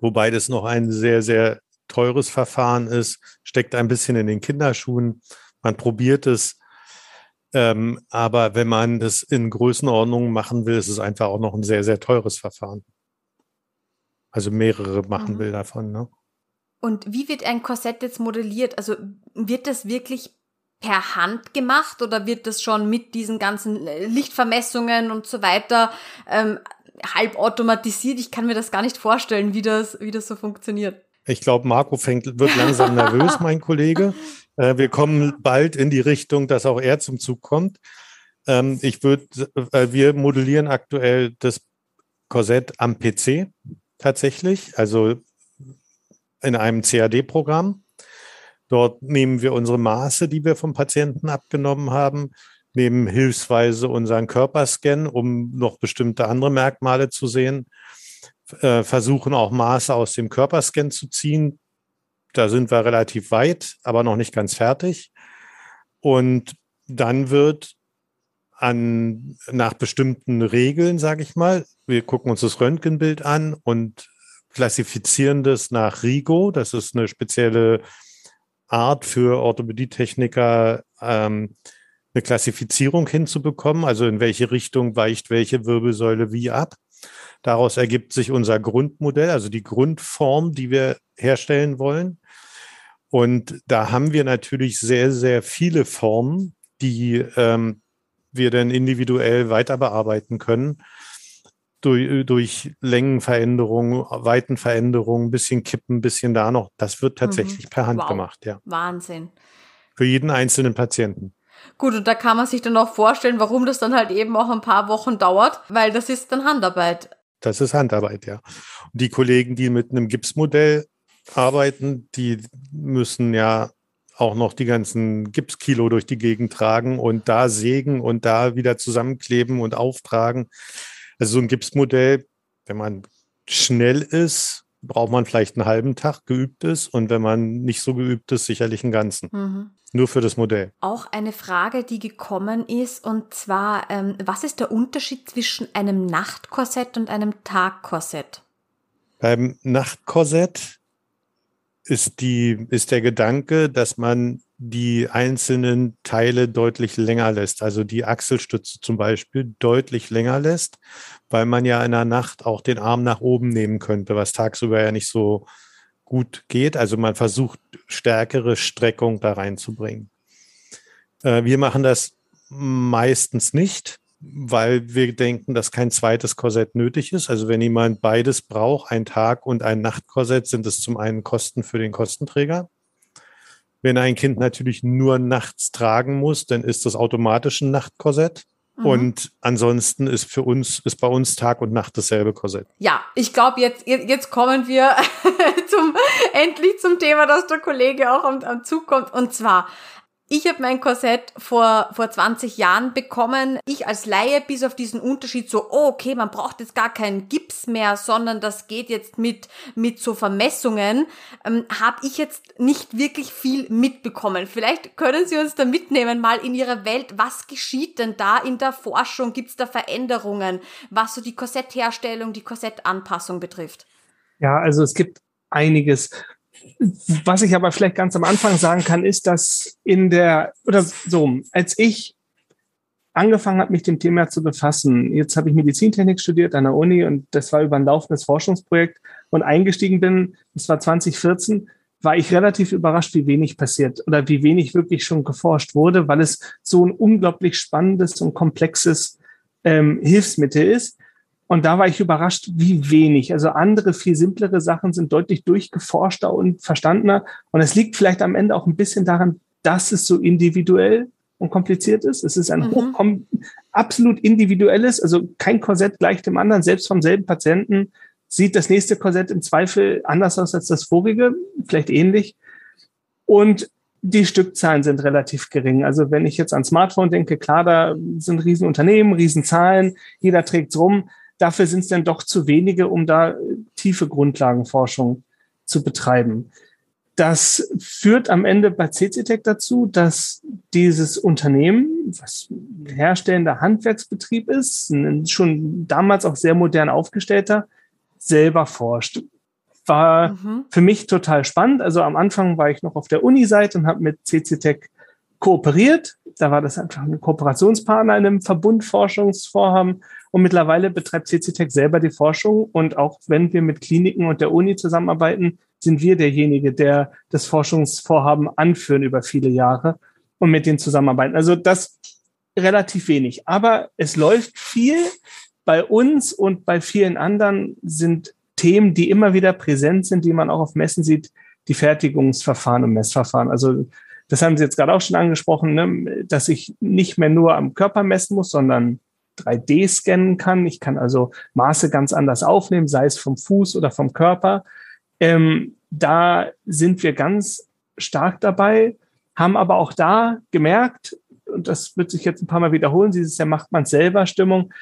wobei das noch ein sehr, sehr teures Verfahren ist, steckt ein bisschen in den Kinderschuhen. Man probiert es. Ähm, aber wenn man das in Größenordnung machen will, ist es einfach auch noch ein sehr, sehr teures Verfahren. Also mehrere machen mhm. will davon. Ne? Und wie wird ein Korsett jetzt modelliert? Also wird das wirklich per Hand gemacht oder wird das schon mit diesen ganzen äh, Lichtvermessungen und so weiter ähm, halb automatisiert? Ich kann mir das gar nicht vorstellen, wie das, wie das so funktioniert. Ich glaube, Marco fängt, wird langsam nervös, mein Kollege. Äh, wir kommen bald in die Richtung, dass auch er zum Zug kommt. Ähm, ich würde, äh, wir modellieren aktuell das Korsett am PC tatsächlich, also in einem CAD-Programm. Dort nehmen wir unsere Maße, die wir vom Patienten abgenommen haben, nehmen hilfsweise unseren Körperscan, um noch bestimmte andere Merkmale zu sehen äh, versuchen auch Maße aus dem Körperscan zu ziehen. Da sind wir relativ weit, aber noch nicht ganz fertig. Und dann wird an, nach bestimmten Regeln, sage ich mal, wir gucken uns das Röntgenbild an und klassifizieren das nach RIGO. Das ist eine spezielle Art für Orthopädietechniker, ähm, eine Klassifizierung hinzubekommen. Also in welche Richtung weicht welche Wirbelsäule wie ab. Daraus ergibt sich unser Grundmodell, also die Grundform, die wir herstellen wollen. Und da haben wir natürlich sehr, sehr viele Formen, die ähm, wir dann individuell weiter bearbeiten können. durch, durch Längenveränderungen, Weitenveränderungen, ein bisschen kippen, ein bisschen da noch. Das wird tatsächlich mhm. per Hand wow. gemacht, ja. Wahnsinn. Für jeden einzelnen Patienten. Gut, und da kann man sich dann auch vorstellen, warum das dann halt eben auch ein paar Wochen dauert, weil das ist dann Handarbeit. Das ist Handarbeit, ja. Und die Kollegen, die mit einem Gipsmodell arbeiten, die müssen ja auch noch die ganzen Gipskilo durch die Gegend tragen und da sägen und da wieder zusammenkleben und auftragen. Also so ein Gipsmodell, wenn man schnell ist, braucht man vielleicht einen halben Tag geübt ist und wenn man nicht so geübt ist, sicherlich einen ganzen. Mhm. Nur für das Modell. Auch eine Frage, die gekommen ist, und zwar, ähm, was ist der Unterschied zwischen einem Nachtkorsett und einem Tagkorsett? Beim Nachtkorsett ist die, ist der Gedanke, dass man die einzelnen Teile deutlich länger lässt, also die Achselstütze zum Beispiel deutlich länger lässt, weil man ja in der Nacht auch den Arm nach oben nehmen könnte, was tagsüber ja nicht so gut geht. Also man versucht stärkere Streckung da reinzubringen. Äh, wir machen das meistens nicht, weil wir denken, dass kein zweites Korsett nötig ist. Also wenn jemand beides braucht, ein Tag- und ein Nachtkorsett, sind es zum einen Kosten für den Kostenträger. Wenn ein Kind natürlich nur nachts tragen muss, dann ist das automatisch ein Nachtkorsett. Mhm. Und ansonsten ist für uns, ist bei uns Tag und Nacht dasselbe Korsett. Ja, ich glaube, jetzt, jetzt kommen wir zum, endlich zum Thema, dass der Kollege auch am, am Zug kommt. Und zwar, ich habe mein Korsett vor, vor 20 Jahren bekommen. Ich als Laie bis auf diesen Unterschied so, oh, okay, man braucht jetzt gar keinen Gips mehr, sondern das geht jetzt mit, mit so Vermessungen, ähm, habe ich jetzt nicht wirklich viel mitbekommen. Vielleicht können Sie uns da mitnehmen, mal in Ihrer Welt. Was geschieht denn da in der Forschung? Gibt es da Veränderungen, was so die Korsettherstellung, die Korsettanpassung betrifft? Ja, also es gibt einiges. Was ich aber vielleicht ganz am Anfang sagen kann, ist, dass in der, oder so, als ich angefangen habe, mich dem Thema zu befassen, jetzt habe ich Medizintechnik studiert an der Uni und das war über ein laufendes Forschungsprojekt und eingestiegen bin, das war 2014, war ich relativ überrascht, wie wenig passiert oder wie wenig wirklich schon geforscht wurde, weil es so ein unglaublich spannendes und komplexes ähm, Hilfsmittel ist. Und da war ich überrascht, wie wenig. Also andere, viel simplere Sachen sind deutlich durchgeforschter und verstandener. Und es liegt vielleicht am Ende auch ein bisschen daran, dass es so individuell und kompliziert ist. Es ist ein mhm. absolut individuelles, also kein Korsett gleich dem anderen. Selbst vom selben Patienten sieht das nächste Korsett im Zweifel anders aus als das vorige, vielleicht ähnlich. Und die Stückzahlen sind relativ gering. Also wenn ich jetzt an Smartphone denke, klar, da sind Riesenunternehmen, Riesenzahlen, jeder trägt's rum dafür sind es dann doch zu wenige, um da tiefe Grundlagenforschung zu betreiben. Das führt am Ende bei CCTech dazu, dass dieses Unternehmen, was ein herstellender Handwerksbetrieb ist, schon damals auch sehr modern aufgestellter, selber forscht. War mhm. für mich total spannend. Also am Anfang war ich noch auf der Uni-Seite und habe mit CCTech kooperiert. Da war das einfach ein Kooperationspartner in einem Verbundforschungsvorhaben. Und mittlerweile betreibt CCTech selber die Forschung. Und auch wenn wir mit Kliniken und der Uni zusammenarbeiten, sind wir derjenige, der das Forschungsvorhaben anführen über viele Jahre und mit denen zusammenarbeiten. Also das relativ wenig. Aber es läuft viel. Bei uns und bei vielen anderen sind Themen, die immer wieder präsent sind, die man auch auf Messen sieht, die Fertigungsverfahren und Messverfahren. Also das haben Sie jetzt gerade auch schon angesprochen, ne? dass ich nicht mehr nur am Körper messen muss, sondern 3D scannen kann. Ich kann also Maße ganz anders aufnehmen, sei es vom Fuß oder vom Körper. Ähm, da sind wir ganz stark dabei, haben aber auch da gemerkt, und das wird sich jetzt ein paar Mal wiederholen, dieses Jahr macht man selber Stimmung,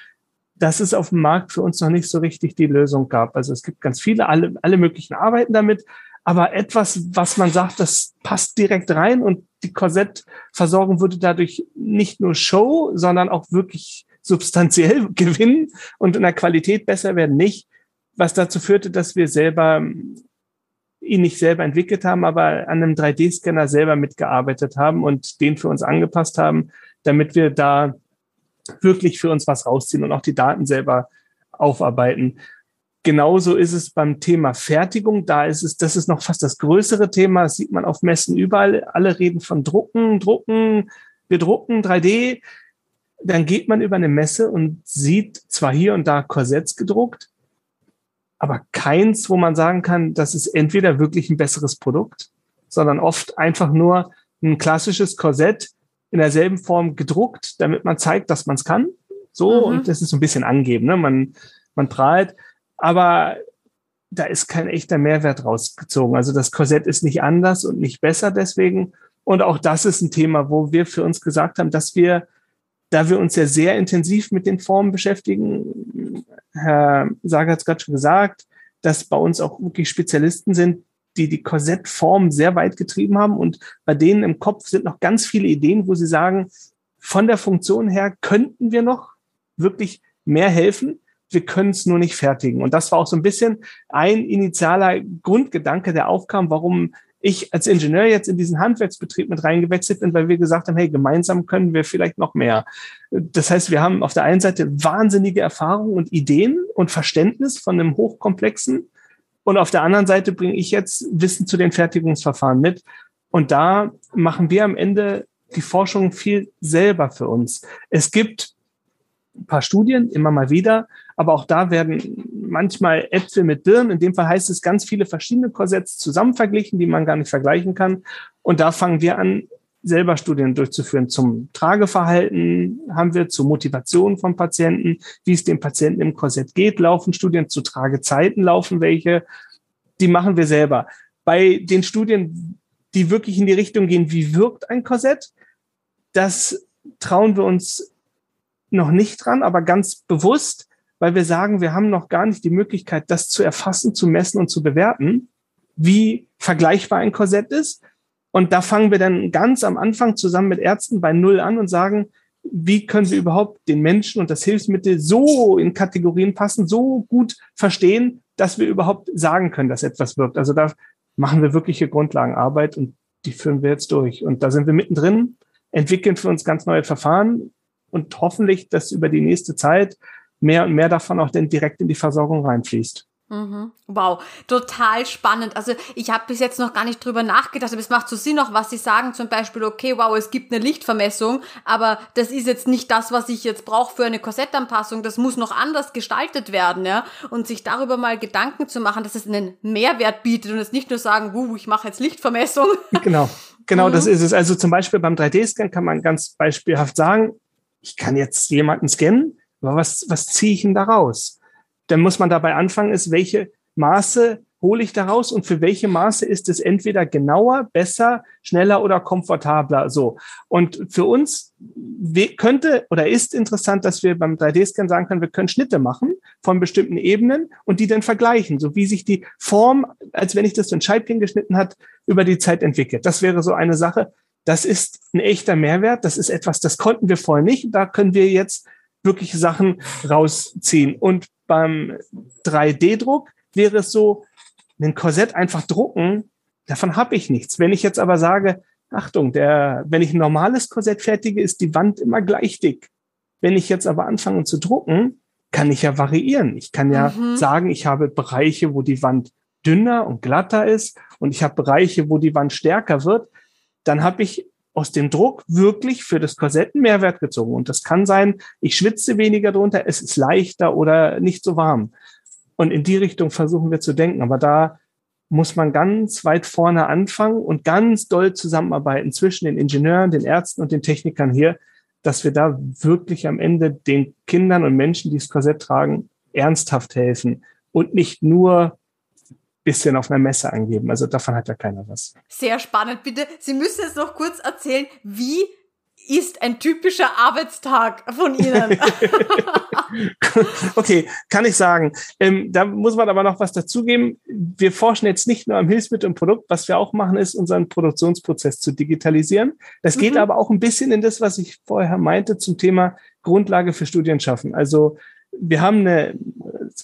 dass es auf dem Markt für uns noch nicht so richtig die Lösung gab. Also es gibt ganz viele, alle, alle möglichen Arbeiten damit, aber etwas, was man sagt, das passt direkt rein und die Korsettversorgung würde dadurch nicht nur Show, sondern auch wirklich substanziell gewinnen und in der Qualität besser werden, nicht, was dazu führte, dass wir selber ihn nicht selber entwickelt haben, aber an einem 3D-Scanner selber mitgearbeitet haben und den für uns angepasst haben, damit wir da wirklich für uns was rausziehen und auch die Daten selber aufarbeiten. Genauso ist es beim Thema Fertigung. Da ist es, das ist noch fast das größere Thema. Das sieht man auf Messen überall. Alle reden von Drucken, Drucken, wir drucken 3D. Dann geht man über eine Messe und sieht zwar hier und da Korsetts gedruckt, aber keins, wo man sagen kann, das ist entweder wirklich ein besseres Produkt, sondern oft einfach nur ein klassisches Korsett in derselben Form gedruckt, damit man zeigt, dass man es kann. So, mhm. und das ist so ein bisschen angeben, ne? Man, man prahlt, aber da ist kein echter Mehrwert rausgezogen. Also das Korsett ist nicht anders und nicht besser deswegen. Und auch das ist ein Thema, wo wir für uns gesagt haben, dass wir, da wir uns ja sehr intensiv mit den Formen beschäftigen, Herr Sager hat es gerade schon gesagt, dass bei uns auch wirklich Spezialisten sind, die die Korsettform sehr weit getrieben haben und bei denen im Kopf sind noch ganz viele Ideen, wo sie sagen, von der Funktion her könnten wir noch wirklich mehr helfen. Wir können es nur nicht fertigen. Und das war auch so ein bisschen ein initialer Grundgedanke, der aufkam, warum ich als Ingenieur jetzt in diesen Handwerksbetrieb mit reingewechselt bin, weil wir gesagt haben, hey, gemeinsam können wir vielleicht noch mehr. Das heißt, wir haben auf der einen Seite wahnsinnige Erfahrungen und Ideen und Verständnis von einem hochkomplexen und auf der anderen Seite bringe ich jetzt Wissen zu den Fertigungsverfahren mit. Und da machen wir am Ende die Forschung viel selber für uns. Es gibt ein paar Studien, immer mal wieder, aber auch da werden manchmal Äpfel mit Birnen, in dem Fall heißt es ganz viele verschiedene Korsetts zusammen verglichen, die man gar nicht vergleichen kann. Und da fangen wir an, selber Studien durchzuführen. Zum Trageverhalten, haben wir zur Motivation von Patienten, wie es dem Patienten im Korsett geht, laufen Studien. Zu Tragezeiten, laufen welche, die machen wir selber. Bei den Studien, die wirklich in die Richtung gehen, wie wirkt ein Korsett, das trauen wir uns noch nicht dran, aber ganz bewusst, weil wir sagen, wir haben noch gar nicht die Möglichkeit, das zu erfassen, zu messen und zu bewerten, wie vergleichbar ein Korsett ist. Und da fangen wir dann ganz am Anfang zusammen mit Ärzten bei Null an und sagen, wie können wir überhaupt den Menschen und das Hilfsmittel so in Kategorien passen, so gut verstehen, dass wir überhaupt sagen können, dass etwas wirkt. Also da machen wir wirkliche Grundlagenarbeit und die führen wir jetzt durch. Und da sind wir mittendrin, entwickeln für uns ganz neue Verfahren und hoffentlich, dass über die nächste Zeit mehr und mehr davon auch dann direkt in die Versorgung reinfließt. Mhm. Wow, total spannend. Also ich habe bis jetzt noch gar nicht drüber nachgedacht, aber es macht so Sinn auch, was Sie sagen, zum Beispiel, okay, wow, es gibt eine Lichtvermessung, aber das ist jetzt nicht das, was ich jetzt brauche für eine Korsettanpassung, das muss noch anders gestaltet werden, ja, und sich darüber mal Gedanken zu machen, dass es einen Mehrwert bietet und jetzt nicht nur sagen, wuh, ich mache jetzt Lichtvermessung. Genau, genau, mhm. das ist es. Also zum Beispiel beim 3D-Scan kann man ganz beispielhaft sagen, ich kann jetzt jemanden scannen, aber was, was ziehe ich denn da raus? dann muss man dabei anfangen, ist, welche Maße hole ich daraus und für welche Maße ist es entweder genauer, besser, schneller oder komfortabler so. Und für uns könnte oder ist interessant, dass wir beim 3D-Scan sagen können, wir können Schnitte machen von bestimmten Ebenen und die dann vergleichen, so wie sich die Form, als wenn ich das so ein Scheibchen geschnitten hat, über die Zeit entwickelt. Das wäre so eine Sache. Das ist ein echter Mehrwert. Das ist etwas, das konnten wir vorher nicht. Da können wir jetzt wirklich Sachen rausziehen. Und beim 3D-Druck wäre es so, ein Korsett einfach drucken, davon habe ich nichts. Wenn ich jetzt aber sage, Achtung, der, wenn ich ein normales Korsett fertige, ist die Wand immer gleich dick. Wenn ich jetzt aber anfange zu drucken, kann ich ja variieren. Ich kann ja mhm. sagen, ich habe Bereiche, wo die Wand dünner und glatter ist und ich habe Bereiche, wo die Wand stärker wird. Dann habe ich aus dem Druck wirklich für das Korsett einen Mehrwert gezogen. Und das kann sein, ich schwitze weniger drunter, es ist leichter oder nicht so warm. Und in die Richtung versuchen wir zu denken. Aber da muss man ganz weit vorne anfangen und ganz doll zusammenarbeiten zwischen den Ingenieuren, den Ärzten und den Technikern hier, dass wir da wirklich am Ende den Kindern und Menschen, die das Korsett tragen, ernsthaft helfen und nicht nur bisschen auf einer Messe angeben. Also davon hat ja keiner was. Sehr spannend. Bitte, Sie müssen jetzt noch kurz erzählen, wie ist ein typischer Arbeitstag von Ihnen? okay, kann ich sagen. Ähm, da muss man aber noch was dazugeben. Wir forschen jetzt nicht nur am Hilfsmittel und Produkt. Was wir auch machen, ist, unseren Produktionsprozess zu digitalisieren. Das geht mhm. aber auch ein bisschen in das, was ich vorher meinte, zum Thema Grundlage für Studien schaffen. Also wir haben eine,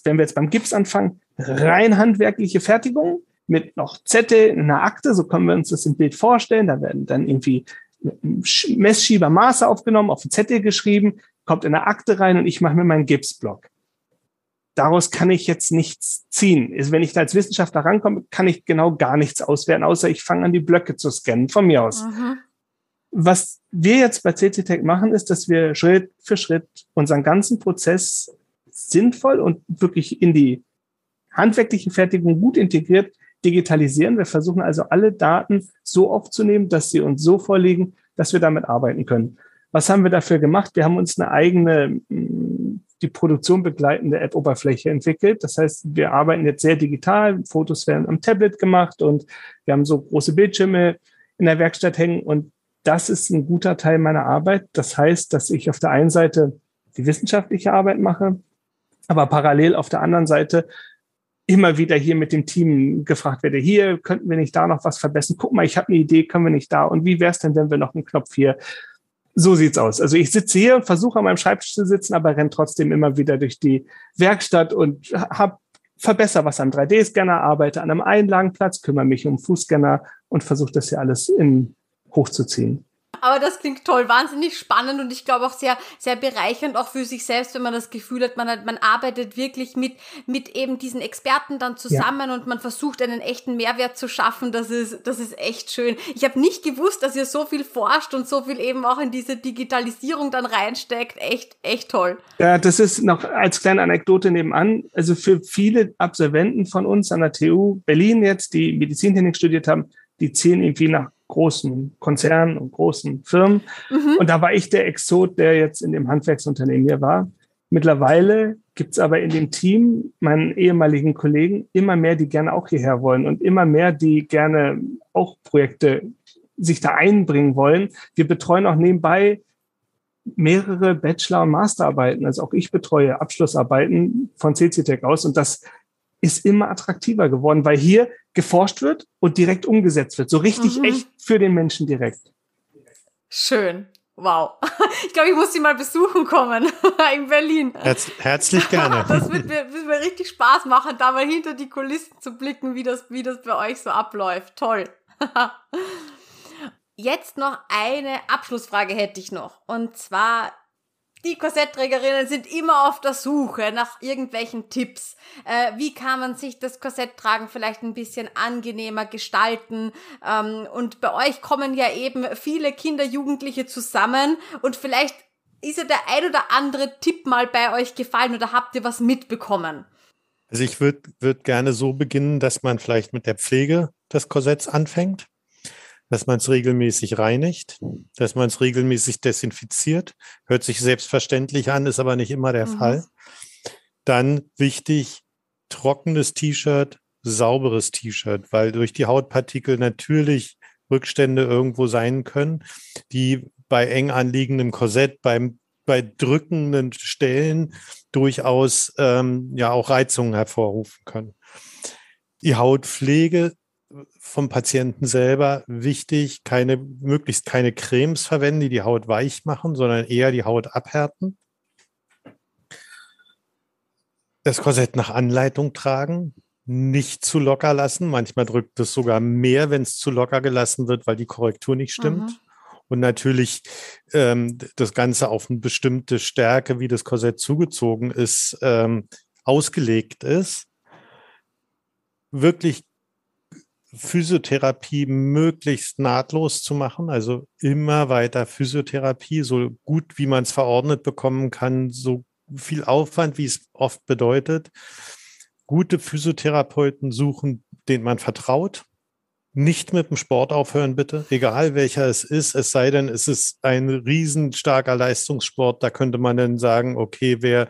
wenn wir jetzt beim Gips anfangen, rein handwerkliche Fertigung mit noch Zettel in einer Akte, so können wir uns das im Bild vorstellen. Da werden dann irgendwie Messschieber Maße aufgenommen, auf den Zettel geschrieben, kommt in eine Akte rein und ich mache mir meinen Gipsblock. Daraus kann ich jetzt nichts ziehen. Wenn ich da als Wissenschaftler rankomme, kann ich genau gar nichts auswerten, außer ich fange an, die Blöcke zu scannen, von mir aus. Mhm. Was wir jetzt bei CCTech machen, ist, dass wir Schritt für Schritt unseren ganzen Prozess sinnvoll und wirklich in die handwerkliche Fertigung gut integriert digitalisieren. Wir versuchen also alle Daten so aufzunehmen, dass sie uns so vorliegen, dass wir damit arbeiten können. Was haben wir dafür gemacht? Wir haben uns eine eigene, mm, die Produktion begleitende App-Oberfläche entwickelt. Das heißt, wir arbeiten jetzt sehr digital. Fotos werden am Tablet gemacht und wir haben so große Bildschirme in der Werkstatt hängen und das ist ein guter Teil meiner Arbeit. Das heißt, dass ich auf der einen Seite die wissenschaftliche Arbeit mache, aber parallel auf der anderen Seite immer wieder hier mit dem Team gefragt werde, hier könnten wir nicht da noch was verbessern. Guck mal, ich habe eine Idee, können wir nicht da? Und wie wäre es denn, wenn wir noch einen Knopf hier? So sieht's aus. Also ich sitze hier und versuche an meinem Schreibtisch zu sitzen, aber renne trotzdem immer wieder durch die Werkstatt und habe verbessere was am 3D-Scanner, arbeite an einem Einlagenplatz, kümmere mich um Fußscanner und versuche das hier alles in hochzuziehen. Aber das klingt toll, wahnsinnig spannend und ich glaube auch sehr, sehr bereichernd auch für sich selbst, wenn man das Gefühl hat, man hat, man arbeitet wirklich mit, mit eben diesen Experten dann zusammen ja. und man versucht einen echten Mehrwert zu schaffen. Das ist, das ist echt schön. Ich habe nicht gewusst, dass ihr so viel forscht und so viel eben auch in diese Digitalisierung dann reinsteckt. Echt, echt toll. Ja, das ist noch als kleine Anekdote nebenan. Also für viele Absolventen von uns an der TU Berlin jetzt, die Medizintechnik studiert haben, die zählen irgendwie nach großen Konzernen und großen Firmen. Mhm. Und da war ich der Exot, der jetzt in dem Handwerksunternehmen hier war. Mittlerweile gibt es aber in dem Team, meinen ehemaligen Kollegen, immer mehr, die gerne auch hierher wollen und immer mehr, die gerne auch Projekte sich da einbringen wollen. Wir betreuen auch nebenbei mehrere Bachelor- und Masterarbeiten. Also auch ich betreue Abschlussarbeiten von CCTech aus und das ist immer attraktiver geworden, weil hier geforscht wird und direkt umgesetzt wird. So richtig mhm. echt für den Menschen direkt. Schön. Wow. Ich glaube, ich muss sie mal besuchen kommen in Berlin. Herz, herzlich gerne. Das wird mir, wird mir richtig Spaß machen, da mal hinter die Kulissen zu blicken, wie das, wie das bei euch so abläuft. Toll. Jetzt noch eine Abschlussfrage hätte ich noch. Und zwar die Korsettträgerinnen sind immer auf der Suche nach irgendwelchen Tipps. Äh, wie kann man sich das Korsetttragen vielleicht ein bisschen angenehmer gestalten? Ähm, und bei euch kommen ja eben viele Kinder, Jugendliche zusammen und vielleicht ist ja der ein oder andere Tipp mal bei euch gefallen oder habt ihr was mitbekommen? Also ich würde würd gerne so beginnen, dass man vielleicht mit der Pflege des Korsetts anfängt dass man es regelmäßig reinigt, dass man es regelmäßig desinfiziert. Hört sich selbstverständlich an, ist aber nicht immer der mhm. Fall. Dann wichtig, trockenes T-Shirt, sauberes T-Shirt, weil durch die Hautpartikel natürlich Rückstände irgendwo sein können, die bei eng anliegendem Korsett, beim, bei drückenden Stellen durchaus ähm, ja auch Reizungen hervorrufen können. Die Hautpflege vom Patienten selber wichtig, keine, möglichst keine Cremes verwenden, die die Haut weich machen, sondern eher die Haut abhärten. Das Korsett nach Anleitung tragen, nicht zu locker lassen. Manchmal drückt es sogar mehr, wenn es zu locker gelassen wird, weil die Korrektur nicht stimmt. Mhm. Und natürlich ähm, das Ganze auf eine bestimmte Stärke, wie das Korsett zugezogen ist, ähm, ausgelegt ist. Wirklich Physiotherapie möglichst nahtlos zu machen, also immer weiter Physiotherapie, so gut wie man es verordnet bekommen kann, so viel Aufwand, wie es oft bedeutet. Gute Physiotherapeuten suchen, denen man vertraut. Nicht mit dem Sport aufhören, bitte, egal welcher es ist, es sei denn, es ist ein riesenstarker Leistungssport. Da könnte man dann sagen, okay, wer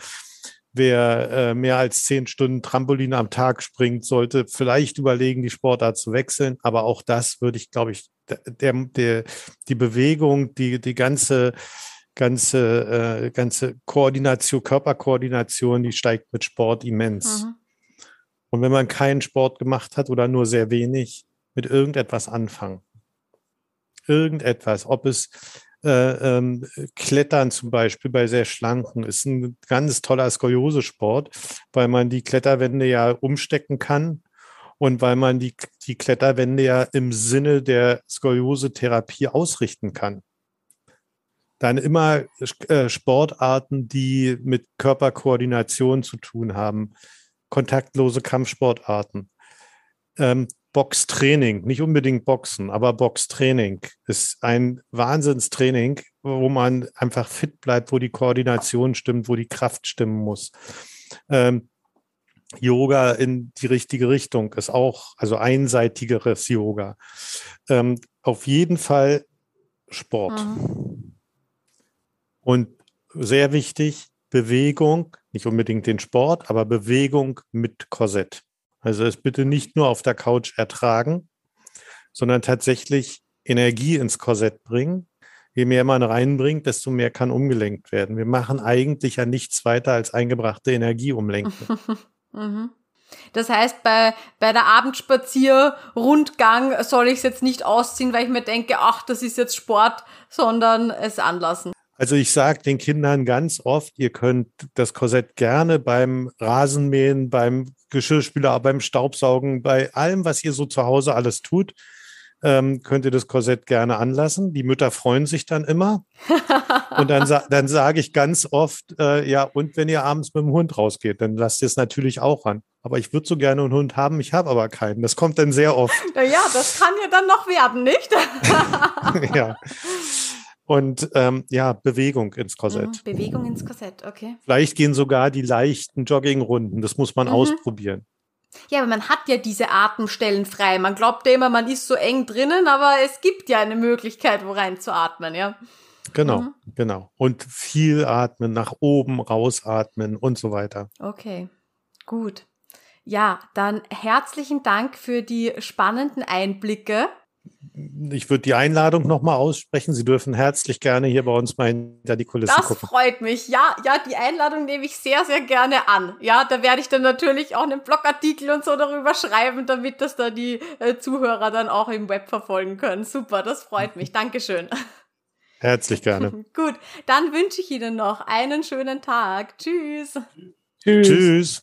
wer äh, mehr als zehn Stunden Trampolin am Tag springt, sollte vielleicht überlegen, die Sportart zu wechseln. Aber auch das würde ich, glaube ich, der, der, die Bewegung, die, die ganze, ganze, äh, ganze Koordination, Körperkoordination, die steigt mit Sport immens. Mhm. Und wenn man keinen Sport gemacht hat oder nur sehr wenig, mit irgendetwas anfangen. Irgendetwas, ob es äh, ähm, Klettern zum Beispiel bei sehr schlanken ist ein ganz toller Skoliose-Sport, weil man die Kletterwände ja umstecken kann und weil man die, die Kletterwände ja im Sinne der Skoliose-Therapie ausrichten kann. Dann immer äh, Sportarten, die mit Körperkoordination zu tun haben, kontaktlose Kampfsportarten. Ähm, Boxtraining, nicht unbedingt Boxen, aber Boxtraining ist ein Wahnsinnstraining, wo man einfach fit bleibt, wo die Koordination stimmt, wo die Kraft stimmen muss. Ähm, Yoga in die richtige Richtung ist auch, also einseitigeres Yoga. Ähm, auf jeden Fall Sport. Mhm. Und sehr wichtig, Bewegung, nicht unbedingt den Sport, aber Bewegung mit Korsett. Also es bitte nicht nur auf der Couch ertragen, sondern tatsächlich Energie ins Korsett bringen. Je mehr man reinbringt, desto mehr kann umgelenkt werden. Wir machen eigentlich ja nichts weiter als eingebrachte Energie umlenken. mhm. Das heißt, bei, bei der Abendspazierrundgang soll ich es jetzt nicht ausziehen, weil ich mir denke, ach, das ist jetzt Sport, sondern es anlassen. Also ich sage den Kindern ganz oft, ihr könnt das Korsett gerne beim Rasenmähen, beim Geschirrspüler, beim Staubsaugen, bei allem, was ihr so zu Hause alles tut, ähm, könnt ihr das Korsett gerne anlassen. Die Mütter freuen sich dann immer. und dann, dann sage ich ganz oft, äh, ja, und wenn ihr abends mit dem Hund rausgeht, dann lasst ihr es natürlich auch an. Aber ich würde so gerne einen Hund haben, ich habe aber keinen. Das kommt dann sehr oft. Ja, das kann ja dann noch werden, nicht? ja. Und ähm, ja, Bewegung ins Korsett. Mhm, Bewegung ins Korsett, okay. Vielleicht gehen sogar die leichten Joggingrunden. Das muss man mhm. ausprobieren. Ja, aber man hat ja diese Atemstellen frei. Man glaubt ja immer, man ist so eng drinnen, aber es gibt ja eine Möglichkeit, wo rein zu atmen, ja. Genau, mhm. genau. Und viel atmen, nach oben rausatmen und so weiter. Okay, gut. Ja, dann herzlichen Dank für die spannenden Einblicke ich würde die Einladung nochmal aussprechen. Sie dürfen herzlich gerne hier bei uns mal hinter die Kulisse das gucken. Das freut mich. Ja, ja, die Einladung nehme ich sehr, sehr gerne an. Ja, da werde ich dann natürlich auch einen Blogartikel und so darüber schreiben, damit das da die äh, Zuhörer dann auch im Web verfolgen können. Super, das freut mich. Dankeschön. Herzlich gerne. Gut, dann wünsche ich Ihnen noch einen schönen Tag. Tschüss. Tschüss. Tschüss.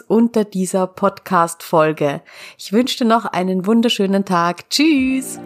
unter dieser Podcast-Folge. Ich wünsche dir noch einen wunderschönen Tag. Tschüss!